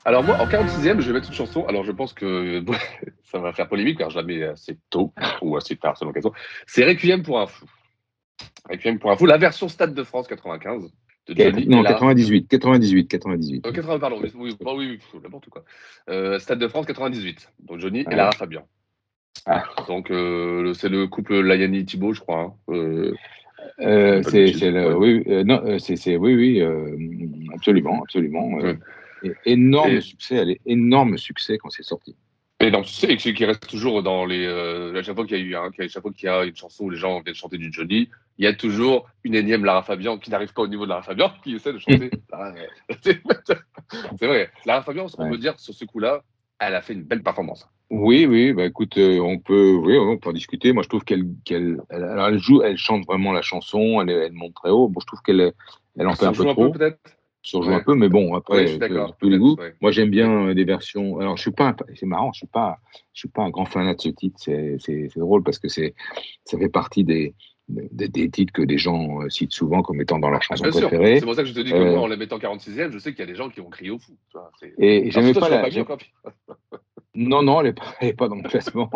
Alors moi, en 46e, je vais mettre une chanson. Alors je pense que ça va faire polémique car je la mets assez tôt ou assez tard selon l'occasion. C'est Requiem pour un fou. Requiem pour un fou, la version Stade de France 95 de Johnny. Non, la- 98, 98, 98. Euh, 80, pardon, oui, oui, oui, n'importe quoi. Euh, Stade de France 98. Donc Johnny Ouais. et Lara Fabian. Ah. Donc euh, c'est le couple Layani Thibault, je crois. hein. Euh, Euh, c'est ouais. oui, non, c'est oui, oui, absolument, absolument. énorme Et- succès, elle est énorme succès quand c'est sorti. Et donc, tu sais, et qui qui reste toujours dans les. À chaque fois qu'il y a eu un, à chaque fois qu'il y a une chanson où les gens viennent chanter du Johnny, il y a toujours une énième Lara Fabian qui n'arrive pas au niveau de Lara Fabian, qui essaie de chanter. Lara- c'est vrai. Lara Fabian, on Ouais. peut dire sur ce coup-là, elle a fait une belle performance. Oui, oui, bah écoute, euh, on peut, oui, on peut en discuter. Moi, je trouve qu'elle, qu'elle, elle, alors, elle joue, elle chante vraiment la chanson, elle, elle monte très haut. Bon, je trouve qu'elle, elle en fait un peu joue un trop, peu peut-être? surjoue Ouais. un peu, mais bon, après, Ouais, euh, tous les goûts. ouais. Moi, j'aime bien euh, des versions. Alors, je suis pas, un- c'est marrant, je suis pas, je suis pas un grand fanat de ce titre. C'est, c'est, c'est drôle parce que c'est, ça fait partie des, des, des titres que des gens euh, citent souvent comme étant dans leur Ah, chanson préférée. C'est pour ça que je te dis que Euh, moi, en la mettant 46e, je sais qu'il y a des gens qui vont crier au fou. c'est- Et j'aimais pas la, Non, non, elle n'est pas, dans le classement.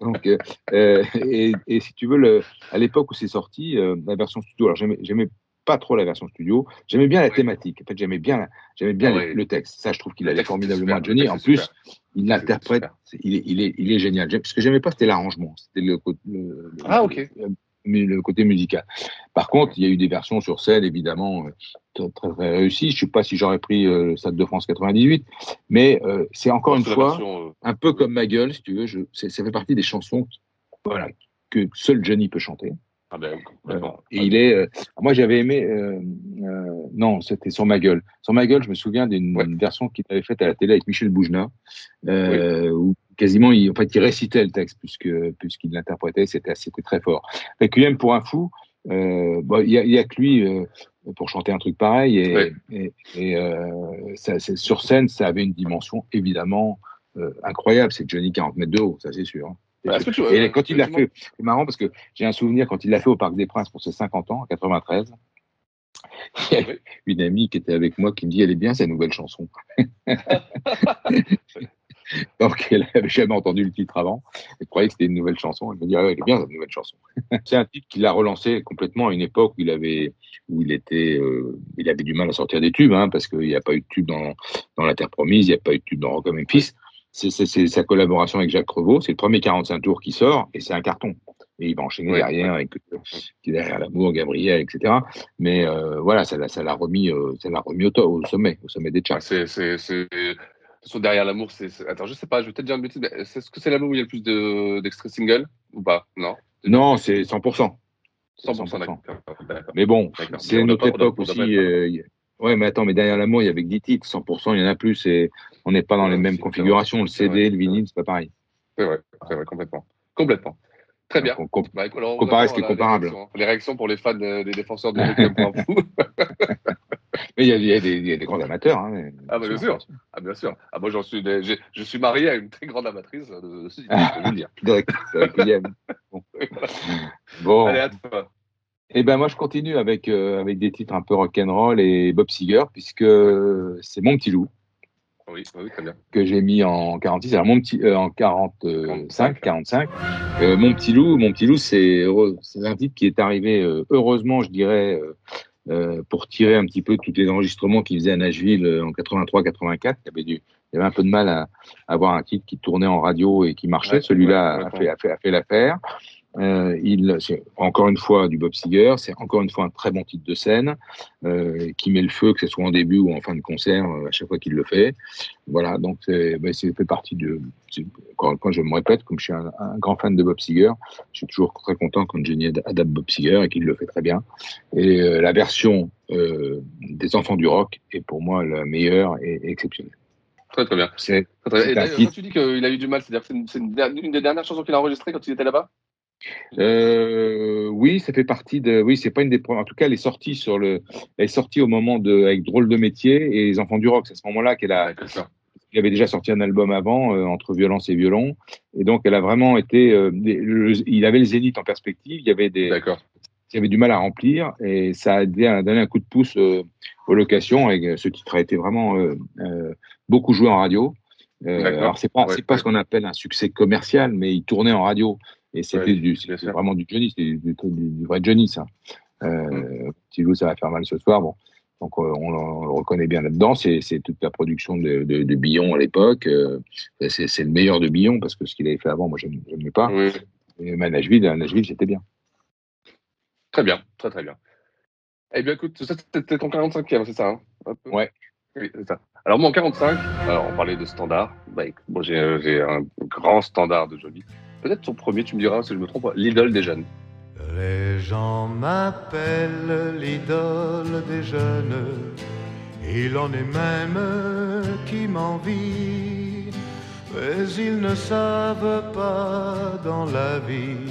Donc, euh, euh, et, et si tu veux, le, à l'époque où c'est sorti, euh, la version studio, alors j'aimais, pas trop la version studio, j'aimais bien la thématique. En fait, j'aimais bien, j'aimais bien Ah le, texte. Ça, je trouve qu'il allait formidablement à. Johnny. En plus, super. il l'interprète, il est, il est, il est génial. Ce que j'aimais pas, c'était l'arrangement, c'était le, le- Ah, ok. Le- côté musical. Par contre, il y a eu des versions sur scène, évidemment, euh, très, très, très réussies. Je sais pas si j'aurais pris euh, le Stade de France 98, mais euh, c'est encore une fois version, euh, un peu comme ma gueule, si tu veux, je, ça fait partie des chansons voilà, que seul Johnny peut chanter. Ah ben, Euh, et il est. euh, moi, j'avais aimé. euh, non, c'était sur ma gueule. Sur ma gueule, je me souviens d'une Ouais. version qu'il avait faite à la télé avec Michel Boujna, où quasiment, il, en fait, il récitait le texte puisque puisqu'il l'interprétait. C'était c'était très fort. Requiem pour un fou. euh, bon, Il y, a, il y a que lui euh, pour chanter un truc pareil. Et, Ouais. et, et, euh, ça, sur scène, ça avait une dimension évidemment incroyable. C'est Johnny 40 mètres de haut, ça c'est sûr. hein. Bah, tu- Et quand il l'a fait, c'est marrant parce que j'ai un souvenir quand il l'a fait au Parc des Princes pour ses 50 ans, en 93. Il y a une amie qui était avec moi qui me dit Elle est bien cette nouvelle chanson. Donc elle n'avait jamais entendu le titre avant. Elle croyait que c'était une nouvelle chanson. Elle me dit Ah ouais, Elle est bien cette nouvelle chanson. C'est un titre qu'il a relancé complètement à une époque où il avait, où il était, euh, il avait du mal à sortir des tubes, hein, parce qu'il n'y a pas eu de tube dans, dans La Terre Promise, il n'y a pas eu de tube dans Rock and Memphis. C'est c'est- c'est sa collaboration avec Jacques Crevaux. C'est le premier 45 tours qui sort et c'est un carton. Et il va enchaîner Ouais, derrière avec euh, derrière l'amour, Gabriel, etc. Mais euh, voilà, ça l'a ça l'a remis, euh, ça l'a remis au, to- au sommet, au sommet des charts. C'est, c'est, c'est... Façon, derrière l'amour, c'est, Attends, je sais pas, je vais peut-être dire une bêtise, mais est-ce que c'est l'album où il y a le plus de, d'extraits singles ou pas? Non? Non, c'est 100%. 100%, d'accord. d'accord. Mais bon, D'accord. c'est Mais notre époque aussi. euh, y- ouais, mais attends, mais derrière l'amour, il y avait que 10 titres, 100%, il y en a plus. Et on n'est pas dans les mêmes c'est configurations. Le vrai, CD, le vinyle, c'est pas pareil. C'est vrai, c'est vrai, complètement. Complètement. Très bien. Comp- Bah, alors, attend, ce qui est les comparable. réactions. Les réactions pour les fans des défenseurs de Mais il y a, il y a des, il y a des grands amateurs. Hein, Ah, bah, bien sûr. Ah, bien sûr. Ah, moi, j'en suis, des- je suis marié à une très grande amatrice de, de je vous le dire. Direct, avec William. Bon. Bon. Allez, à toi. Et ben moi je continue avec euh, avec des titres un peu rock'n'roll et Bob Seger puisque c'est mon petit loup Oui, oui, très bien. que j'ai mis en 46 alors mon petit euh, en 45 45 Euh, mon petit loup mon petit loup c'est c'est un titre qui est arrivé euh, heureusement je dirais euh, pour tirer un petit peu tous les enregistrements qu'il faisait à Nashville euh, en 83 84 il y avait du il y avait un peu de mal à, à avoir un titre qui tournait en radio et qui marchait. Ouais, celui-là ouais, a fait a fait a fait l'affaire Euh, il, c'est encore une fois du Bob Seger, c'est encore une fois un très bon titre de scène euh, qui met le feu, que ce soit en début ou en fin de concert, euh, à chaque fois qu'il le fait. Voilà, donc c'est, ben, c'est fait partie de. Encore une fois, je me répète, comme je suis un, un grand fan de Bob Seger, je suis toujours très content quand Johnny ad- adapte Bob Seger et qu'il le fait très bien. Et la version des Enfants du Rock est pour moi la meilleure et, et exceptionnelle. Très très bien. C'est, quand tu dis qu'il a eu du mal, c'est-à-dire que c'est une des dernières chansons qu'il a enregistrées quand il était là-bas? Euh, oui, ça fait partie de. Oui, c'est pas une des premières. En tout cas, elle est sortie sur le. Elle est sortie au moment de avec drôle de métier et les enfants du rock. C'est à ce moment-là qu'elle a. Il avait déjà sorti un album avant euh, entre violence et violon, et donc elle a vraiment été. euh, des- le- il avait le zénith en perspective. Il y avait des. Il y avait du mal à remplir et ça a donner un coup de pouce aux locations. Et ce titre a été vraiment beaucoup joué en radio. D'accord. alors c'est pas Ouais, c'est pas ce qu'on appelle un succès commercial, mais il tournait en radio et c'était Ouais, vraiment du Johnny, c'était du, du- du vrai Johnny ça. Euh, loup, ça va faire mal ce soir. Bon, donc euh, on, on le reconnaît bien là-dedans. C'est toute la production de, de, de Billon à l'époque. Euh, c'est le meilleur de Billon parce que ce qu'il avait fait avant, moi j'aime- j'aimais pas. Mais Nashville, Nashville, c'était bien. Très bien, très très bien. Eh bien, écoute, ça c'était ton 45e, c'est ça hein Un peu? Ouais. Oui, c'est ça. Alors, moi, en 45, alors, on parlait de standard. Bah, euh, j'ai un grand standard de Johnny. Peut-être ton premier, tu me diras si je me trompe, l'idole des jeunes. Les gens m'appellent l'idole des jeunes. Il en est même qui m'envient. Mais ils ne savent pas dans la vie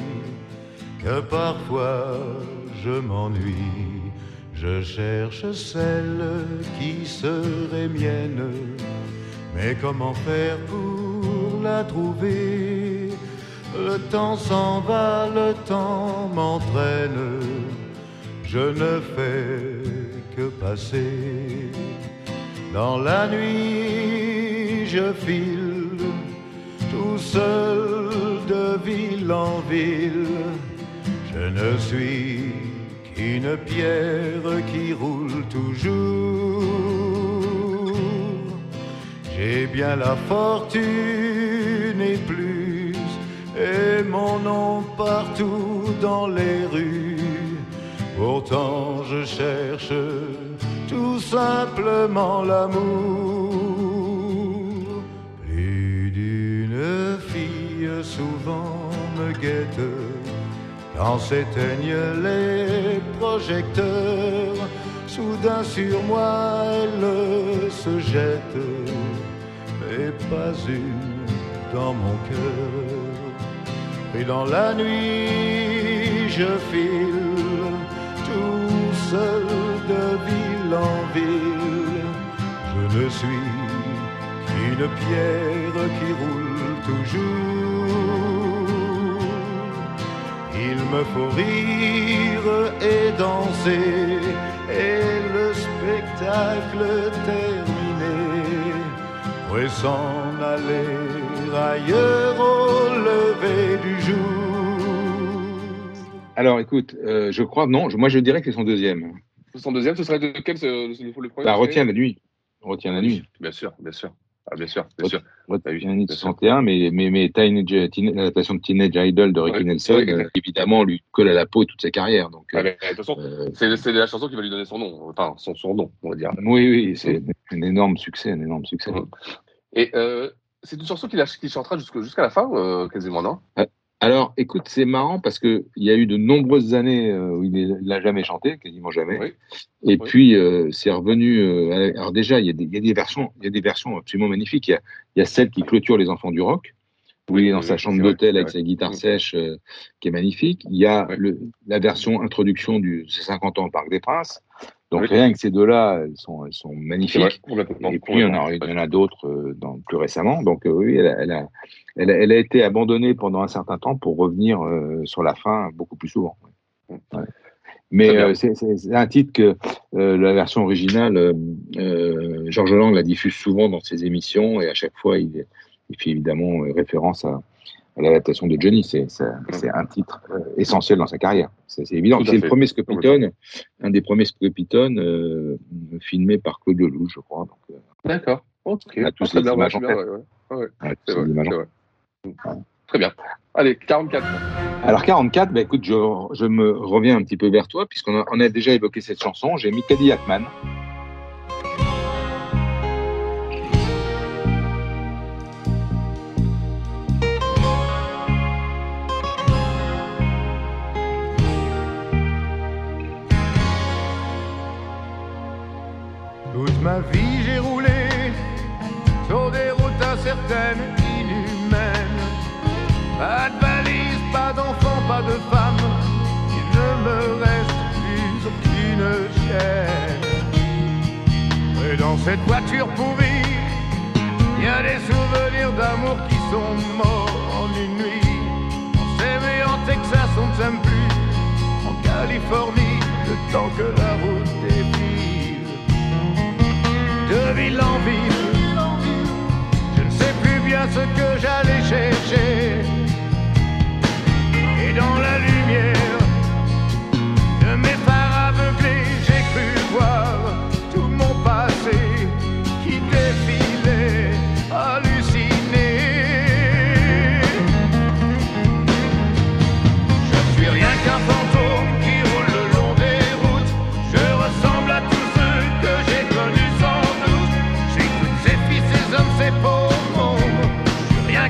que parfois je m'ennuie. Je cherche celle qui serait mienne. Mais comment faire pour la trouver? Le temps s'en va, le temps m'entraîne. Je ne fais que passer. Dans la nuit, je file tout seul de ville en ville. Je ne suis qu'une pierre qui roule toujours. J'ai bien la fortune et plus, et mon nom partout dans les rues. Pourtant je cherche tout simplement l'amour. Plus d'une fille souvent me guette quand s'éteignent les projecteurs. Soudain sur moi elle se jette, mais pas une dans mon cœur. Et dans la nuit, je file tout seul de ville en ville. Je ne suis qu'une pierre qui roule toujours. Il me faut rire et danser, et le spectacle terminé, pourrait s'en aller ailleurs lever du jour. Alors écoute, euh, je crois, non, je- moi je dirais que c'est son deuxième. Son deuxième, ce serait de quel ce- le, le premier Bah, retiens la nuit. Retiens la nuit. Bien sûr, bien sûr. Ah, bien sûr, bien sûr. Retiens la nuit de 61, mais, mais, mais Teenage, Teen- l'adaptation de Teenage Idol de Ricky Ouais, Nelson, ouais, euh, évidemment, lui colle à la peau toute sa carrière. Donc, Ah, euh, mais, de toute façon, c'est c'est la chanson qui va lui donner son nom, enfin son surnom, on va dire. oui, oui, c'est un énorme succès, un énorme succès. Et euh, c'est une chanson qu'il qu'il chantera jusqu'à la fin, euh, quasiment, non? Euh, Alors, écoute, c'est marrant parce que il y a eu de nombreuses années euh, où il ne l'a jamais chanté, quasiment jamais. Et puis, euh, c'est revenu. euh, alors déjà, il y, a des, il y a des versions, il y a des versions absolument magnifiques. Il y a, il y a celle qui clôture les enfants du rock, où il est dans oui, sa chambre d'hôtel avec sa guitare sèche, euh, qui est magnifique. Il y a le, la version introduction du ses 50 ans au Parc des Princes. Donc Oui. rien que ces deux-là, elles sont, elles sont vrai, magnifiques. complètement. Et puis, il y en a, d'autres euh, plus récemment. Donc, euh, oui, elle a, elle, a, elle, a, elle a été abandonnée pendant un certain temps pour revenir euh, sur la fin beaucoup plus souvent. Ouais. Mais euh, c'est- un titre que euh, la version originale, euh, Georges Lang la diffuse souvent dans ses émissions et à chaque fois, il, il fait évidemment référence à, à l'adaptation de Johnny. C'est c'est un titre euh, essentiel dans sa carrière. C'est évident. C'est le premier Scopitone, un des premiers Scopitone euh, filmé par Claude Lelouch, je crois. Euh, D'accord. Ok. On a tous Très les images en très bien, tête. Très. Allez, 44. Alors 44, bah, écoute, je, je me reviens un petit peu vers toi, puisqu'on a, on a déjà évoqué cette chanson. J'ai mis Cadillac Man. Ma vie j'ai roulé sur des routes incertaines, inhumaines. Pas de valise, pas d'enfants, pas de femmes. Il ne me reste plus aucune chaîne. Et dans cette voiture pourrie, il y a des souvenirs d'amour qui sont morts en une nuit. On s'aimait en Texas, on ne s'aime plus. En Californie, le temps que la route de ville en ville. Je ne sais plus bien ce que j'allais chercher. Et dans la lumière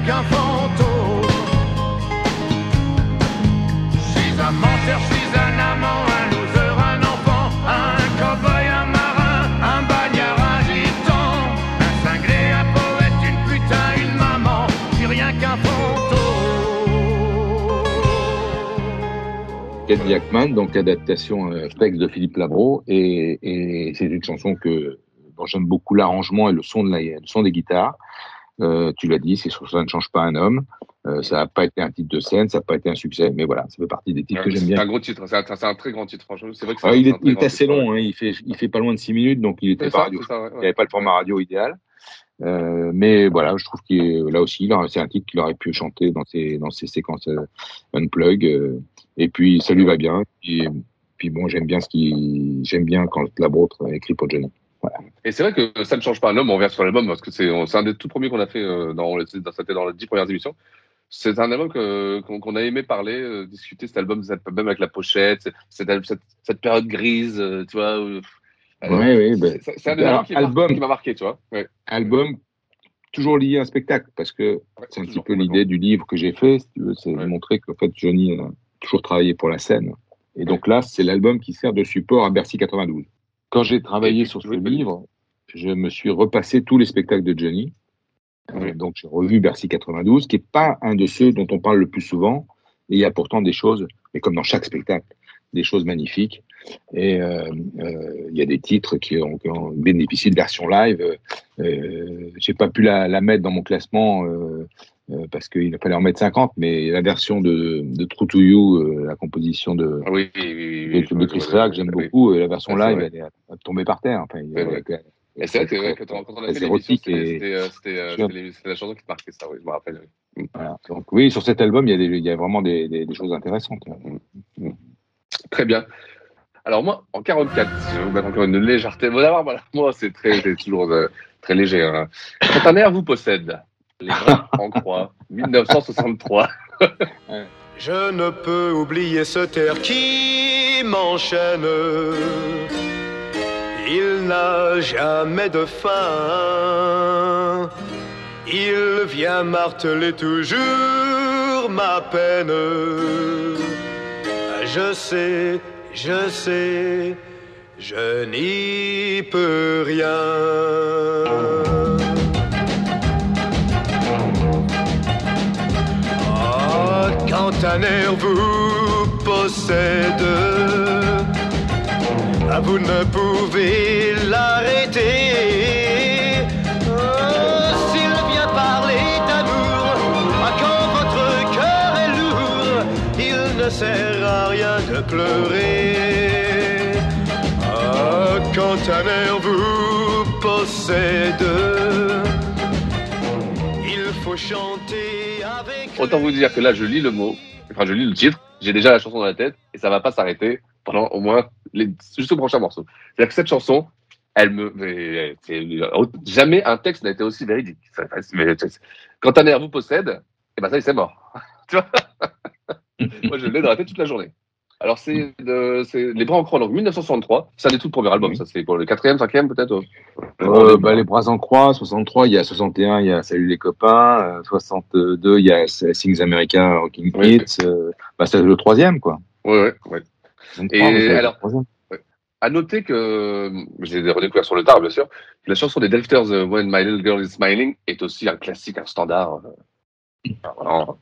qu'un fantôme. Je suis un menteur, je suis un amant, un loser, un enfant, un cowboy, un marin, un bagnard, un gitan, un cinglé, un poète, une putain, une maman. Je suis rien qu'un fantôme. Cadillac Man, donc adaptation euh, texte de Philippe Labro, et, c'est une chanson que dont j'aime beaucoup l'arrangement et le son des guitares. Euh, tu l'as dit, c'est sur ça ne change pas un homme. Euh, ça n'a pas été un titre de scène, ça n'a pas été un succès, mais voilà, ça fait partie des titres que j'aime C'est bien. un gros titre, c'est un, c'est un très grand titre, franchement. C'est vrai que c'est Ah, il c'est est, il assez titre, long, ouais. hein, il, fait, il fait pas loin de 6 minutes, donc il était C'est pas ça, radio. c'est ça, ouais, Il n'y avait pas le format radio idéal. Euh, mais voilà, je trouve est- là aussi, c'est un titre qu'il aurait pu chanter dans ses, dans ses séquences unplug. et puis, ça lui va bien. Et puis bon, j'aime bien ce qui, j'aime bien quand la brotre écrit pour Johnny. Voilà. Et c'est vrai que ça ne change pas un homme, on revient sur l'album, parce que c'est un des tout premiers qu'on a fait euh, dans, c'était dans les dix premières émissions. C'est un album qu'on a aimé parler, euh, discuter cet album, cet album avec la pochette, cette, cette, cette période grise, euh, tu vois. Ouais, ouais, ben, c'est un alors, qui album- qui m'a marqué, tu vois. Ouais. Album toujours lié à un spectacle, parce que c'est un petit peu l'idée du livre que j'ai fait, si c'est de montrer qu'en fait Johnny a toujours travaillé pour la scène. Et donc là, c'est l'album qui sert de support à Bercy 92. Quand j'ai travaillé sur ce livre, je me suis repassé tous les spectacles de Johnny. Euh, donc j'ai revu Bercy 92, qui est pas un de ceux dont on parle le plus souvent. Et il y a pourtant des choses, mais comme dans chaque spectacle, des choses magnifiques. Et euh, euh, il y a des titres qui ont, qui ont bénéficié de version live. Euh, euh, j'ai pas pu la, la mettre dans mon classement euh, parce qu'il fallait en mettre 50, mais la version de, de True to You, euh, la composition de, Ah oui, oui, oui, oui, de, Chris Rea, que j'aime beaucoup, et la version c'est live, vrai. elle est, tombée par terre. Enfin, C'est vrai. que ouais, quand, on, quand on a très fait l'émission, érotique c'était et- c'était, euh, c'était, la chanson qui marquait ça, oui, je me rappelle. oui. Voilà. Donc oui, sur cet album, il y a, des, il y a vraiment des, des, des choses intéressantes. Très bien. Alors moi, en 44, je vais vous mettre encore une légèreté. Bon, d'abord, voilà, moi, c'est très, toujours euh, très léger. Hein. Quand un air vous possède, les en croix, 1963. Je ne peux oublier ce terre qui m'enchaîne. Il n'a jamais de fin. Il vient marteler toujours ma peine. Je sais, je sais, je n'y peux rien. Air vous possède, vous ne pouvez l'arrêter. Ah, S'il vient parler d'amour, ah, quand votre cœur est lourd, il ne sert à rien de pleurer. Ah, quand un air vous possède, il faut chanter avec. Autant vous dire que là, je lis le mot, enfin, je lis le titre, j'ai déjà la chanson dans la tête, et ça va pas s'arrêter pendant au moins les, jusqu'au prochain morceau. C'est-à-dire que cette chanson, elle me, jamais un texte n'a été aussi véridique. Quand un air vous possède, et ben ça, c'est mort. tu vois? Moi, je l'ai dans la tête toute la journée. Alors, c'est Les Bras en Croix, donc 1963. C'est un des tout premiers albums, ça, c'est pour le quatrième, cinquième, peut-être Euh, bah, les bras en croix, 63, il y a 61, il y a Salut les copains, euh, 62, il y a Things America Rocking Oui. Euh, bah, c'est le troisième, quoi. Ouais, ouais. 23, Et alors. À noter que, j'ai redécouvert sur le tard, bien sûr, la chanson des Delfters, euh, When My Little Girl Is Smiling, est aussi un classique, un standard. euh, vraiment,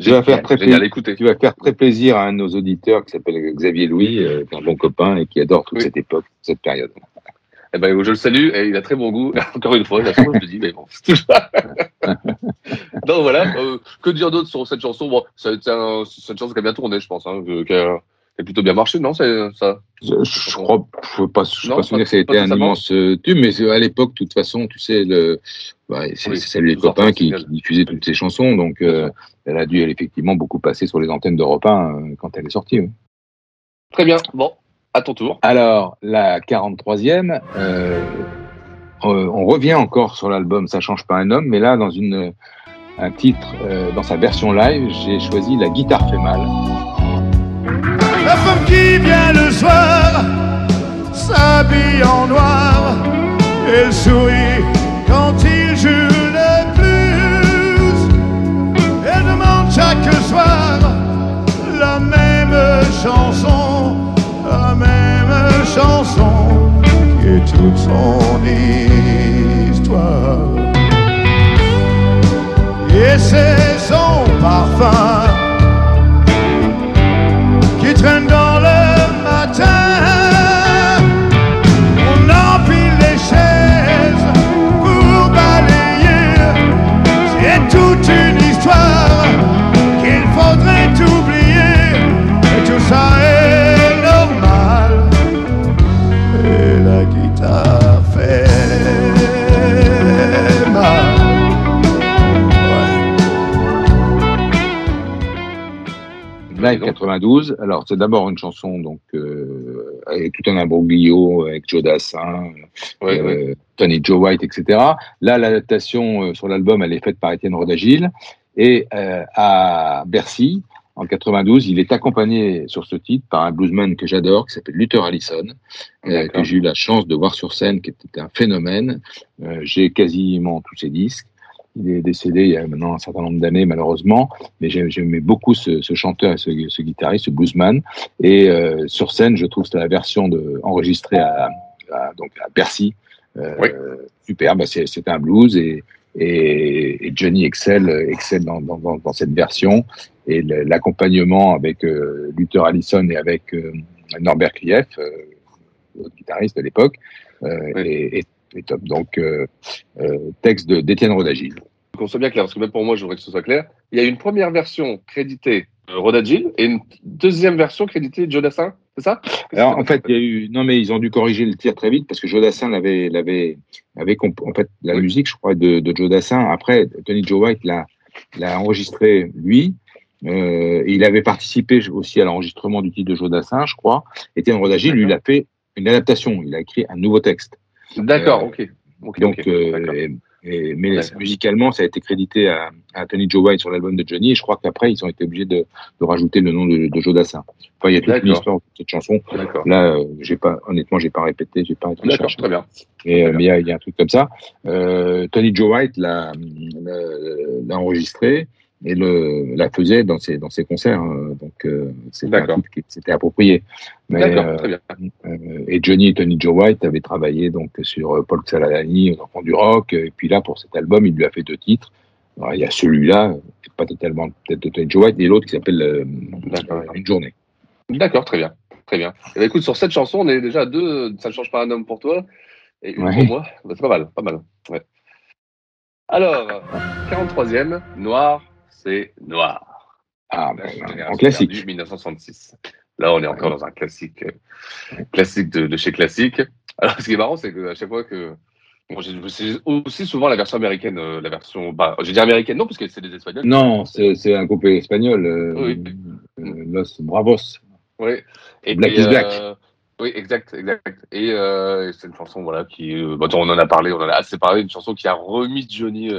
Tu vas, faire très génial à pla- écouter. tu vas faire très plaisir à un de nos auditeurs qui s'appelle Xavier Louis, euh, qui est un bon copain et qui adore toute cette époque, cette période. Eh ben, je le salue et il a très bon goût. Encore une fois, je me dis, mais bon. Donc voilà, euh, que dire d'autre sur cette chanson? Bon, été un- c'est une chanson qui a bien tourné, je pense, hein, que- qui a, a plutôt bien marché, non c'est ça? Je, je crois, je ne pas, je Non, pas souvenir que ça a été un immense euh, tube, mais c'est- à l'époque, de toute façon, tu sais, le, bah, c'est Oui, c'est tout sortait copains qui, qui diffusait toutes ces chansons, donc euh, elle a dû elle, effectivement beaucoup passer sur les antennes d'Europe 1 euh, quand elle est sortie. oui. Très bien. Bon, à ton tour. Alors, la 43e, euh, euh, on revient encore sur l'album Ça change pas un homme, mais là, dans une, un titre, euh, dans sa version live, j'ai choisi La guitare fait mal. Femme qui vient le soir s'habille en noir. Elle sourit quand il joue le blues. Elle demande chaque soir la même chanson, la même chanson qui est toute son histoire. Et c'est son parfum Live 92. Alors, c'est d'abord une chanson donc euh, avec tout un imbroglio avec Joe Dassin, Ouais, euh, ouais. Tony Joe White, etc. Là, l'adaptation euh, sur l'album, elle est faite par Étienne Rodagil. Et à Bercy, en 92, il est accompagné sur ce titre par un bluesman que j'adore, qui s'appelle Luther Allison, que j'ai eu la chance de voir sur scène, qui était un phénomène. J'ai quasiment tous ses disques. Il est décédé il y a maintenant un certain nombre d'années, malheureusement, mais j'ai- j'aimais beaucoup ce, ce chanteur, et ce, ce guitariste, ce bluesman. Et euh, sur scène, je trouve que la version de, enregistrée à, à- donc à Bercy, euh, super. Bah, c'est c'est un blues et, et, et Johnny excelle, excelle dans, dans, dans, dans cette version. Et l'accompagnement avec euh, Luther Allison et avec euh, Norbert Krief, euh, guitariste de l'époque, euh, est, est- top. Donc, euh, euh, texte d'Étienne Rodagil. Qu'on soit bien clair, parce que même pour moi, je voudrais que ce soit clair. Il y a une première version créditée euh, Rodagil et une deuxième version créditée Joe Dassin, c'est ça? Alors, en fait, il y a eu, non, mais ils ont dû corriger le tir très vite parce que Joe Dassin l'avait, l'avait, avait, en fait, la musique, je crois, de, de Joe Dassin. Après, Tony Joe White l'a, l'a enregistré lui. Euh, et il avait participé aussi à l'enregistrement du titre de Joe Dassin, je crois. Étienne Rodagil, lui, il a fait une adaptation. Il a écrit un nouveau texte. D'accord, Euh, ok. Donc, euh, et- mais musicalement, ça a été crédité à, à Tony Joe White sur l'album de Johnny, et je crois qu'après, ils ont été obligés de, de rajouter le nom de, de Joe Dassin. Enfin, il y a toute une histoire de cette chanson. Là, euh, j'ai pas, honnêtement, j'ai pas répété, j'ai pas été D'accord, chercher. très bien. Mais euh, mais il y, a- il y a un truc comme ça. Euh, Tony Joe White l'a enregistré et le, la faisait dans ses, dans ses concerts. hein. Donc, euh, c'était un titre qui s'était approprié. Mais, D'accord, euh, très bien. euh, et Johnny et Tony Joe White avaient travaillé donc sur Paul Saladani, aux enfants du rock. Et puis là, pour cet album, il lui a fait deux titres. Alors, il y a celui-là, pas totalement peut-être de Tony Joe White, et l'autre qui s'appelle euh, Une journée. D'accord, très bien. Très bien. Eh ben, écoute, sur cette chanson, on est déjà à deux. Ça ne change pas un homme pour toi. Et une Ouais. pour moi. Bah, c'est pas mal, pas mal. Ouais. Alors, 43e, Noir, c'est Noir. Ah, La génération en classique. perdue, 1966. Là, on est encore dans un classique, euh, classique de, de chez classique. Alors, ce qui est marrant, c'est qu'à chaque fois que. Bon, j'ai- c'est aussi souvent la version américaine, euh, la version. Bah, j'ai dit américaine, non, parce que c'est des Espagnols. Non, c'est un groupe espagnol, euh, Oui. euh, Los Bravos. Oui. Et Black puis, is Black. oui, exact, exact. Et c'est une chanson voilà qui, bah, on en a parlé, on en a assez parlé, une chanson qui a remis Johnny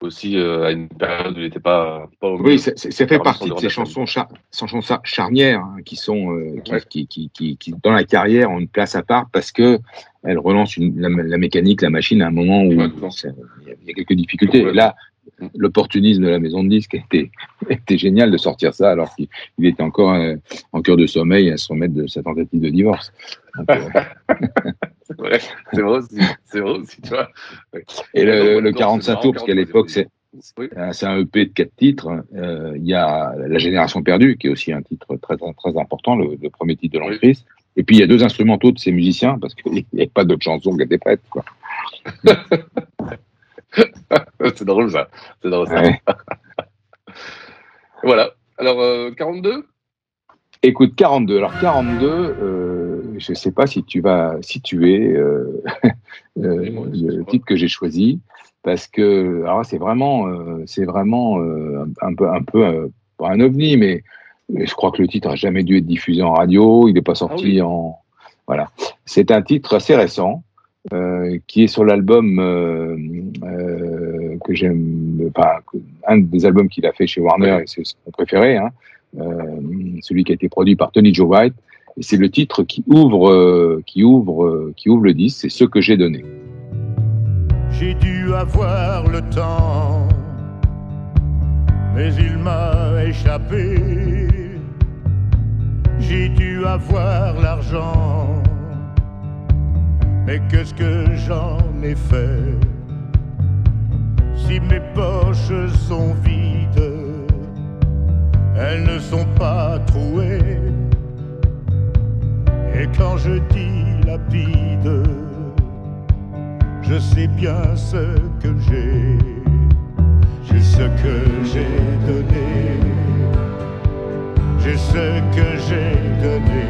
aussi euh, à une période où il n'était pas, pas au. Oui, ça fait partie de ces chansons, char- chansons char- charnières hein, qui sont euh, qui, Ouais. qui, qui, qui, qui, dans la carrière ont une place à part parce que elles relancent une, la, la mécanique, la machine à un moment où Ouais, il y, a- quelques difficultés. Ouais. Là, l'opportunisme de la maison de disques était, était génial de sortir ça alors qu'il il était encore euh, en cœur de sommeil à se remettre de sa tentative de divorce. Euh, C'est vrai, c'est vrai aussi, c'est vrai aussi, tu vois. Ouais. et le, le donc, 45 c'est tours, parce qu'à l'époque, c'est Oui. C'est un EP de quatre titres. Euh, Il y a La Génération perdue, qui est aussi un titre très, très, important, le, le premier titre de l'entreprise. Et puis il y a deux instrumentaux de ces musiciens, parce qu'il n'y a pas d'autres chansons qui étaient prêtes. Quoi. c'est drôle ça. C'est drôle ça. Ouais. voilà. Alors, euh, 42 Écoute, 42. Alors 42, euh, je ne sais pas si tu vas situer euh, euh, le titre que j'ai choisi, parce que alors c'est vraiment, euh, c'est vraiment euh, un peu, un peu euh, pas un ovni, mais, mais je crois que le titre a jamais dû être diffusé en radio. Il n'est pas sorti Ah oui. en voilà. C'est un titre assez récent. Euh, qui est sur l'album euh, euh, que j'aime, enfin, un des albums qu'il a fait chez Warner, et c'est mon préféré, hein, euh, celui qui a été produit par Tony Joe White. Et c'est le titre qui ouvre, euh, qui ouvre, euh, qui ouvre le disque. C'est ce que j'ai donné. J'ai dû avoir le temps, mais il m'a échappé. J'ai dû avoir l'argent, mais qu'est-ce que j'en ai fait Si mes poches sont vides, elles ne sont pas trouées. Et quand je dis lapide, je sais bien ce que j'ai, j'ai ce que j'ai donné, j'ai ce que j'ai donné,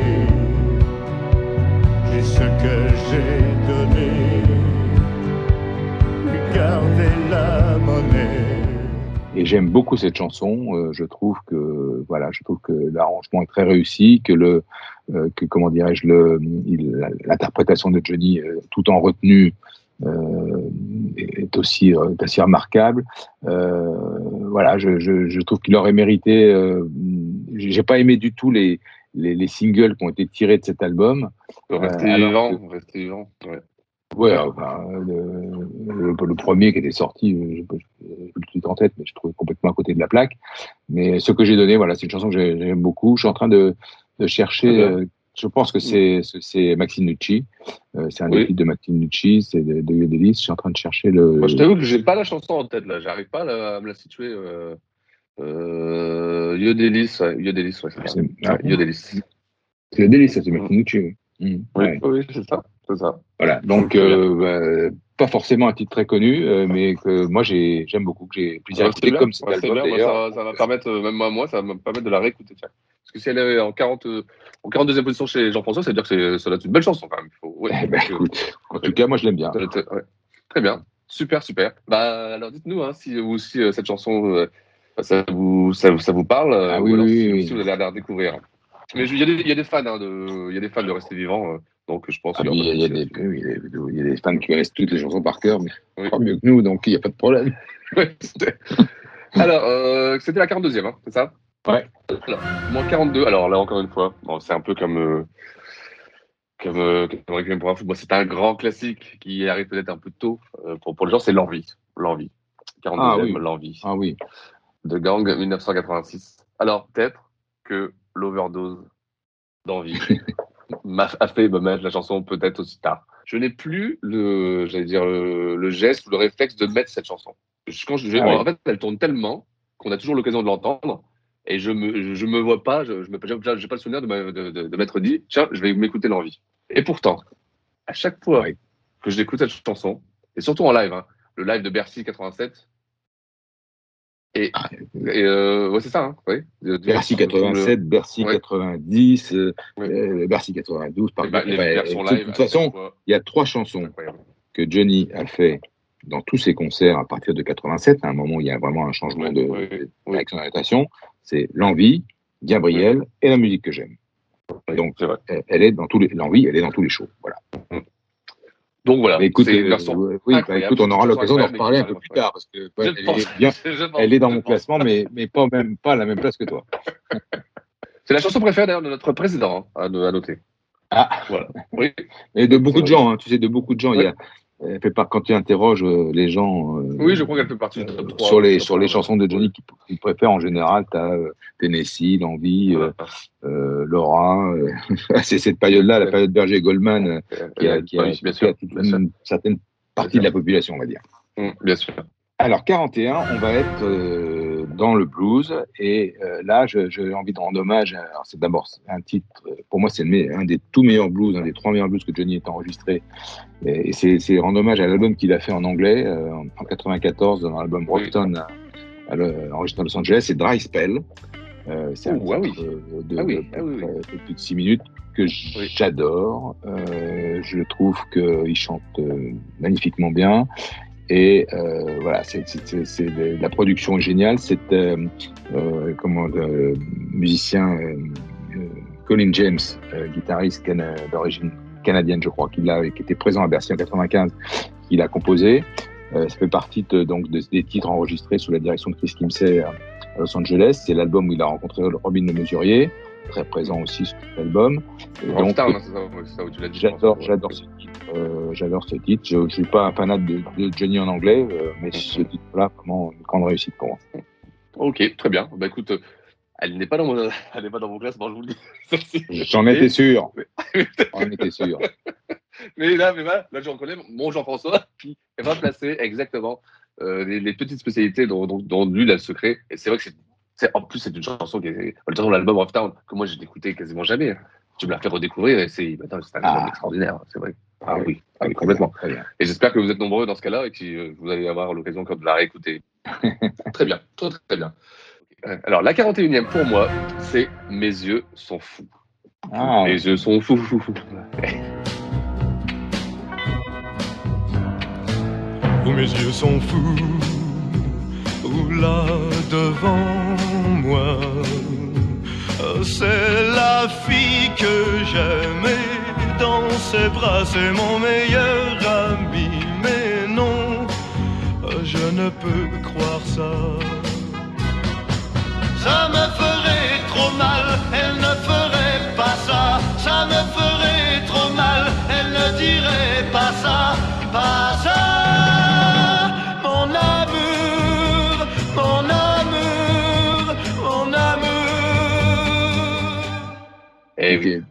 j'ai ce que j'ai donné. Regardez la monnaie. Et j'aime beaucoup cette chanson. Euh, je trouve que voilà, je trouve que l'arrangement est très réussi, que le, euh, que comment dirais-je, le, l'interprétation de Johnny, euh, tout en retenue, est aussi, est aussi remarquable. Voilà, je, trouve qu'il aurait mérité. Euh, j'ai pas aimé du tout les, les, les singles qui ont été tirés de cet album. Euh, alors vivant, vivant. Ouais. Ouais, enfin, le, le, le premier qui était sorti, euh, pas j'ai plus le en tête, mais je trouvais complètement à côté de la plaque. Mais ce que j'ai donné, voilà, c'est une chanson que j'ai- j'aime beaucoup. Je suis en train de, de chercher. Euh, je pense que c'est c'est- c'est Maxime Nucci. Euh, c'est un Oui. de Maxime Nucci, c'est de, de Yodelis. Je suis en train de chercher le. Moi, je t'avoue que j'ai pas la chanson en tête là. J'arrive pas à, me la situer. Euh, euh, Yodelis, ouais. Yodelis, ouais, c'est ça. Ah, Yodelis. C'est Yodelis, ça, c'est oui. Mm, Oui, ouais. oui, c'est ça. Voilà. Donc, euh, bah, pas forcément un titre très connu, euh, mais que moi j'ai j'aime beaucoup, que j'ai plaisir à écouter comme cet album d'ailleurs. ça, ça va permettre, euh, même moi, moi, ça va me permettre de la réécouter. Tiens. Parce que si elle est en 40, euh, en 42e position chez Jean-François, ça veut dire que c'est- une belle chanson quand même. Faut, ouais, Eh ben, donc, écoute, en tout cas, moi je l'aime bien. Très bien. Super, super. Bah, alors dites-nous hein, si vous aussi cette chanson, ça, vous, ça, ça vous parle, euh, Ah ou oui, alors oui, si, oui. si vous allez la redécouvrir. Mais je- il y, a des- il y a des fans, hein, de, il y a des fans de Rester Vivant, euh, donc je pense Ah, Il y, a de des, y y a fans qui connaissent toutes les chansons par cœur, mais pas mieux que nous, donc il n'y a pas de problème. Alors, euh, c'était la 42e, hein, c'est ça? Ouais. Alors, moins 42. Alors là, encore une fois, bon, c'est un peu comme. euh, comme, euh, comme pour un c'est un grand classique qui arrive peut-être un peu tôt pour, pour les gens, c'est L'Envie. L'Envie. 42e, Ah oui. L'Envie. Ah oui. De Gang 1986. Alors, peut-être que l'overdose d'envie m'a fait me mettre la chanson peut-être aussi tard. Je n'ai plus le, j'allais dire, le, le geste ou le réflexe de mettre cette chanson. Je- Quand je, Ah en fait, elle tourne tellement qu'on a toujours l'occasion de l'entendre. Et je me, je, me vois pas, je, je me, j'ai j'ai pas le souvenir de, ma- de, de, de m'être dit, tiens, je vais m'écouter l'envie. Et pourtant, à chaque fois Oui. que j'écoute cette chanson, et surtout en live, hein, le live de Bercy 87, et, et euh, ouais, c'est ça, hein, Bercy le- 87, Bercy Ouais. 90, euh, euh, Bercy 92. Par versions de toute façon, il y a trois chansons que Johnny a fait dans tous ses concerts à partir de 87, à un moment où il y a vraiment un changement de avec son orientation, c'est l'envie, Gabriel et la musique que j'aime. Donc, elle elle est dans tous les l'envie, elle est dans tous les shows. Voilà. Donc voilà, écoute, une euh, oui, bah, écoute, on aura l'occasion d'en reparler un peu plus tard parce que ouais, elle, pense, est bien, je pense, elle est dans mon pense. classement, mais, mais pas même pas à la même place que toi. C'est la chanson préférée d'ailleurs de notre président, hein, à, noter. Ah, Voilà. Oui. et de beaucoup de gens, hein, tu sais, de beaucoup de gens. Il y a, elle fait part quand tu interroges euh, les gens. euh, Oui, je crois qu'elle fait partie du top 3. sur les sur les chansons de Johnny qu'ils préfèrent en général, tu as Tennessee, l'envie, euh, euh, Laura. euh, c'est cette période-là, la période Berger Goldman, euh, qui a, qui a, Oui, bien qui a une certaine partie de la population, on va dire. Mm, Bien sûr. Alors 41, on va être euh, dans le blues et euh, là j'ai envie de rendre hommage. c'est d'abord un titre, euh, pour moi c'est un des tout meilleurs blues, un des trois meilleurs blues que Johnny ait enregistré. Et, et c'est rendre hommage à l'album qu'il a fait en anglais euh, en, en 94 dans l'album Brockton enregistré à Los Angeles, c'est Dry Spell. Euh, c'est un ah oui. titre de, Ah oui, ah oui, de- plus de six minutes que j'adore. Euh, je trouve qu'il chante magnifiquement bien. Et euh, voilà, c'est la production géniale. C'est euh, euh, musicien euh, euh, Colin James, guitariste d'origine canadienne, je crois, qui, l'a- qui était présent à Bercy en 95, qui l'a composé. Ça fait partie donc de- des titres enregistrés sous la direction de Chris Kimsey à Los Angeles. C'est l'album où il a rencontré Robin Le Mesurier, très présent aussi sur cet album. Donc, hein, ça, où tu l'as dit. J'adore, j'adore ce titre. Euh, j'adore ce titre. Je, je suis pas un fanat de, de Johnny en anglais, euh, mais ce titre-là, vraiment une grande réussite pour moi. Ok, très bien. Bah écoute, euh, elle n'est pas dans mon, elle n'est pas dans mon classement, je vous le dis. J'en étais sûr. J'en étais sûr. Mais là, mais là, là, je reconnais mon Jean-François qui va placer exactement euh, les, les petites spécialités dont, dont, dont lui a le secret. Et c'est vrai que c'est- en plus, c'est une chanson qui est, de l'album of Town, que moi, j'ai écouté quasiment jamais. Tu me l'as fait redécouvrir et c'est, c'est un album Ah. extraordinaire, c'est vrai. Ah Ah oui, ah oui, complètement. Et j'espère que vous êtes nombreux dans ce cas-là et que euh, vous allez avoir l'occasion de la réécouter. très bien, très très bien. Euh, Alors, la 41e pour moi, c'est Mes yeux sont fous. Ah. Mes yeux sont fous, fous, fous. où mes yeux sont fous, où là devant c'est la fille que j'aimais. Dans ses bras, c'est mon meilleur ami, mais non, je ne peux croire ça. Ça me ferait trop mal, elle ne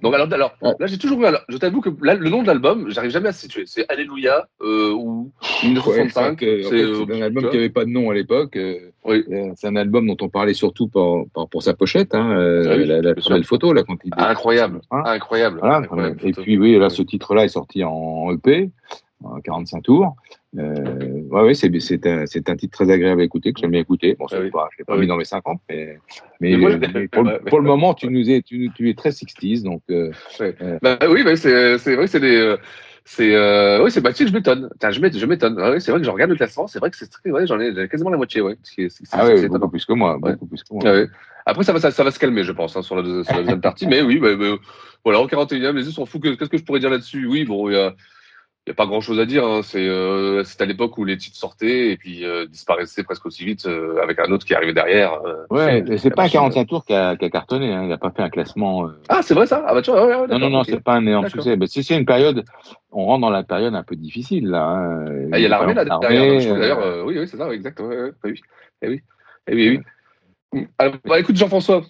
Donc alors, alors là j'ai toujours alors, je t'avoue que là, le nom de l'album, j'arrive jamais à se situer. C'est Alléluia euh, ou Ouais, 1965. c'est euh, un album qui n'avait pas de nom à l'époque. euh, euh, c'est un album dont on parlait surtout par- pour sa pochette, hein, Ah oui, la, la bien très belle photo là quand il Incroyable, Hein incroyable. Voilà, incroyable et photo. puis oui, là, ce titre-là est sorti en EP, en 45 tours. Euh, ouais, ouais, c'est un, titre très agréable à écouter, que j'aime bien écouter. Bon, pas, je l'ai pas Ah mis oui. dans mes 50, mais, mais, Mais moi, euh, je- mais pour, le- pour moment, tu nous es, tu, tu es très 60s, donc. euh, Ouais. euh, Bah oui, bah, c'est vrai que c'est des. C'est euh, oui, c'est bah, tu sais, je m'étonne. Je m'étonne. Ah oui, c'est vrai que je regarde le classement. C'est vrai que c'est très. Ouais, j'en ai quasiment la moitié. Ouais. Ah c'est beaucoup étonnant. plus que moi, Ouais. beaucoup plus que moi. Ah ouais. Après, ça va, ça, ça va se calmer, je pense, hein, sur, la, deux- sur la deuxième partie. Mais oui, bah, bah, voilà, en 41e, les yeux s'en foutent. Que- Qu'est-ce que je pourrais dire là-dessus? Oui, bon, il y a, il y a pas grand-chose à dire. Hein. C'est euh, à l'époque où les titres sortaient et puis euh, disparaissaient presque aussi vite euh, avec un autre qui arrivait derrière. Ouais, C'est- et pas un machine. 45 tours qui a, cartonné, hein. il n'a pas fait un classement. Ah, c'est vrai ça? Ah bah tu vois, ouais, ouais, Non, non, non, c'est pas un énorme succès. Mais c'est c'est une période, on rentre dans la période un peu difficile, là. hein. Ah, il y a l'armée là derrière. D'ailleurs, oui, oui, c'est ça, exactement. ouais, oui, eh oui, eh oui, eh oui. Alors, bah, écoute, Jean-François,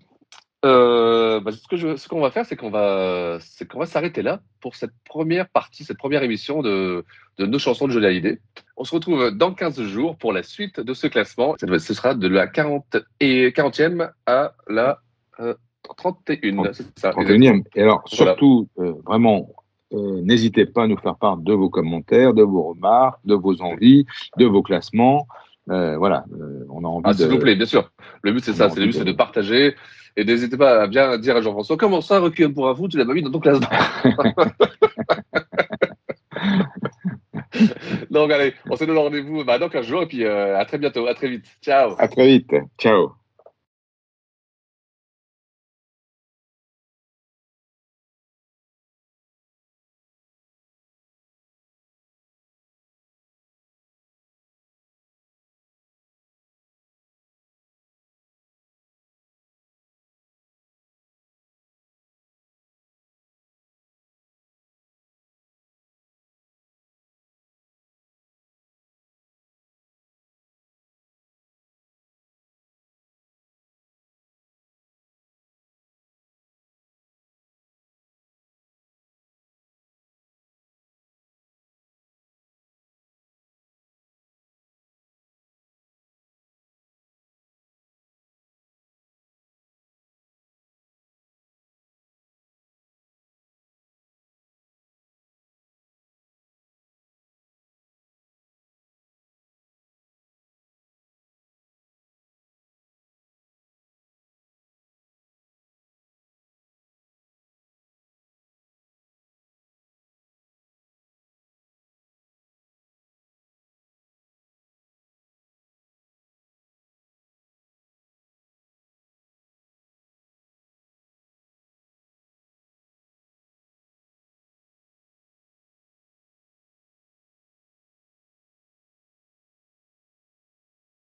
euh, bah, ce que je, ce qu'on va faire, c'est qu'on va, c'est qu'on va s'arrêter là pour cette première partie, cette première émission de, de nos chansons de Jolie Hallyday. On se retrouve dans 15 jours pour la suite de ce classement. Ce sera de la 40 et 40e à la euh, 31. C'est ça. 31e. Et alors, Voilà. surtout, euh, vraiment, euh, n'hésitez pas à nous faire part de vos commentaires, de vos remarques, de vos envies, de vos classements. Euh, voilà, euh, on a envie Ah, de. s'il vous plaît, bien sûr. Le but, c'est ça. C'est le but, c'est de partager. Et n'hésitez pas à bien dire à Jean-François comment ça, Requiem pour un fou, tu l'as pas mis dans ton classement. Donc, allez, on se donne rendez-vous bah, dans 15 jours et puis euh, à très bientôt. À très vite. Ciao. À très vite. Ciao.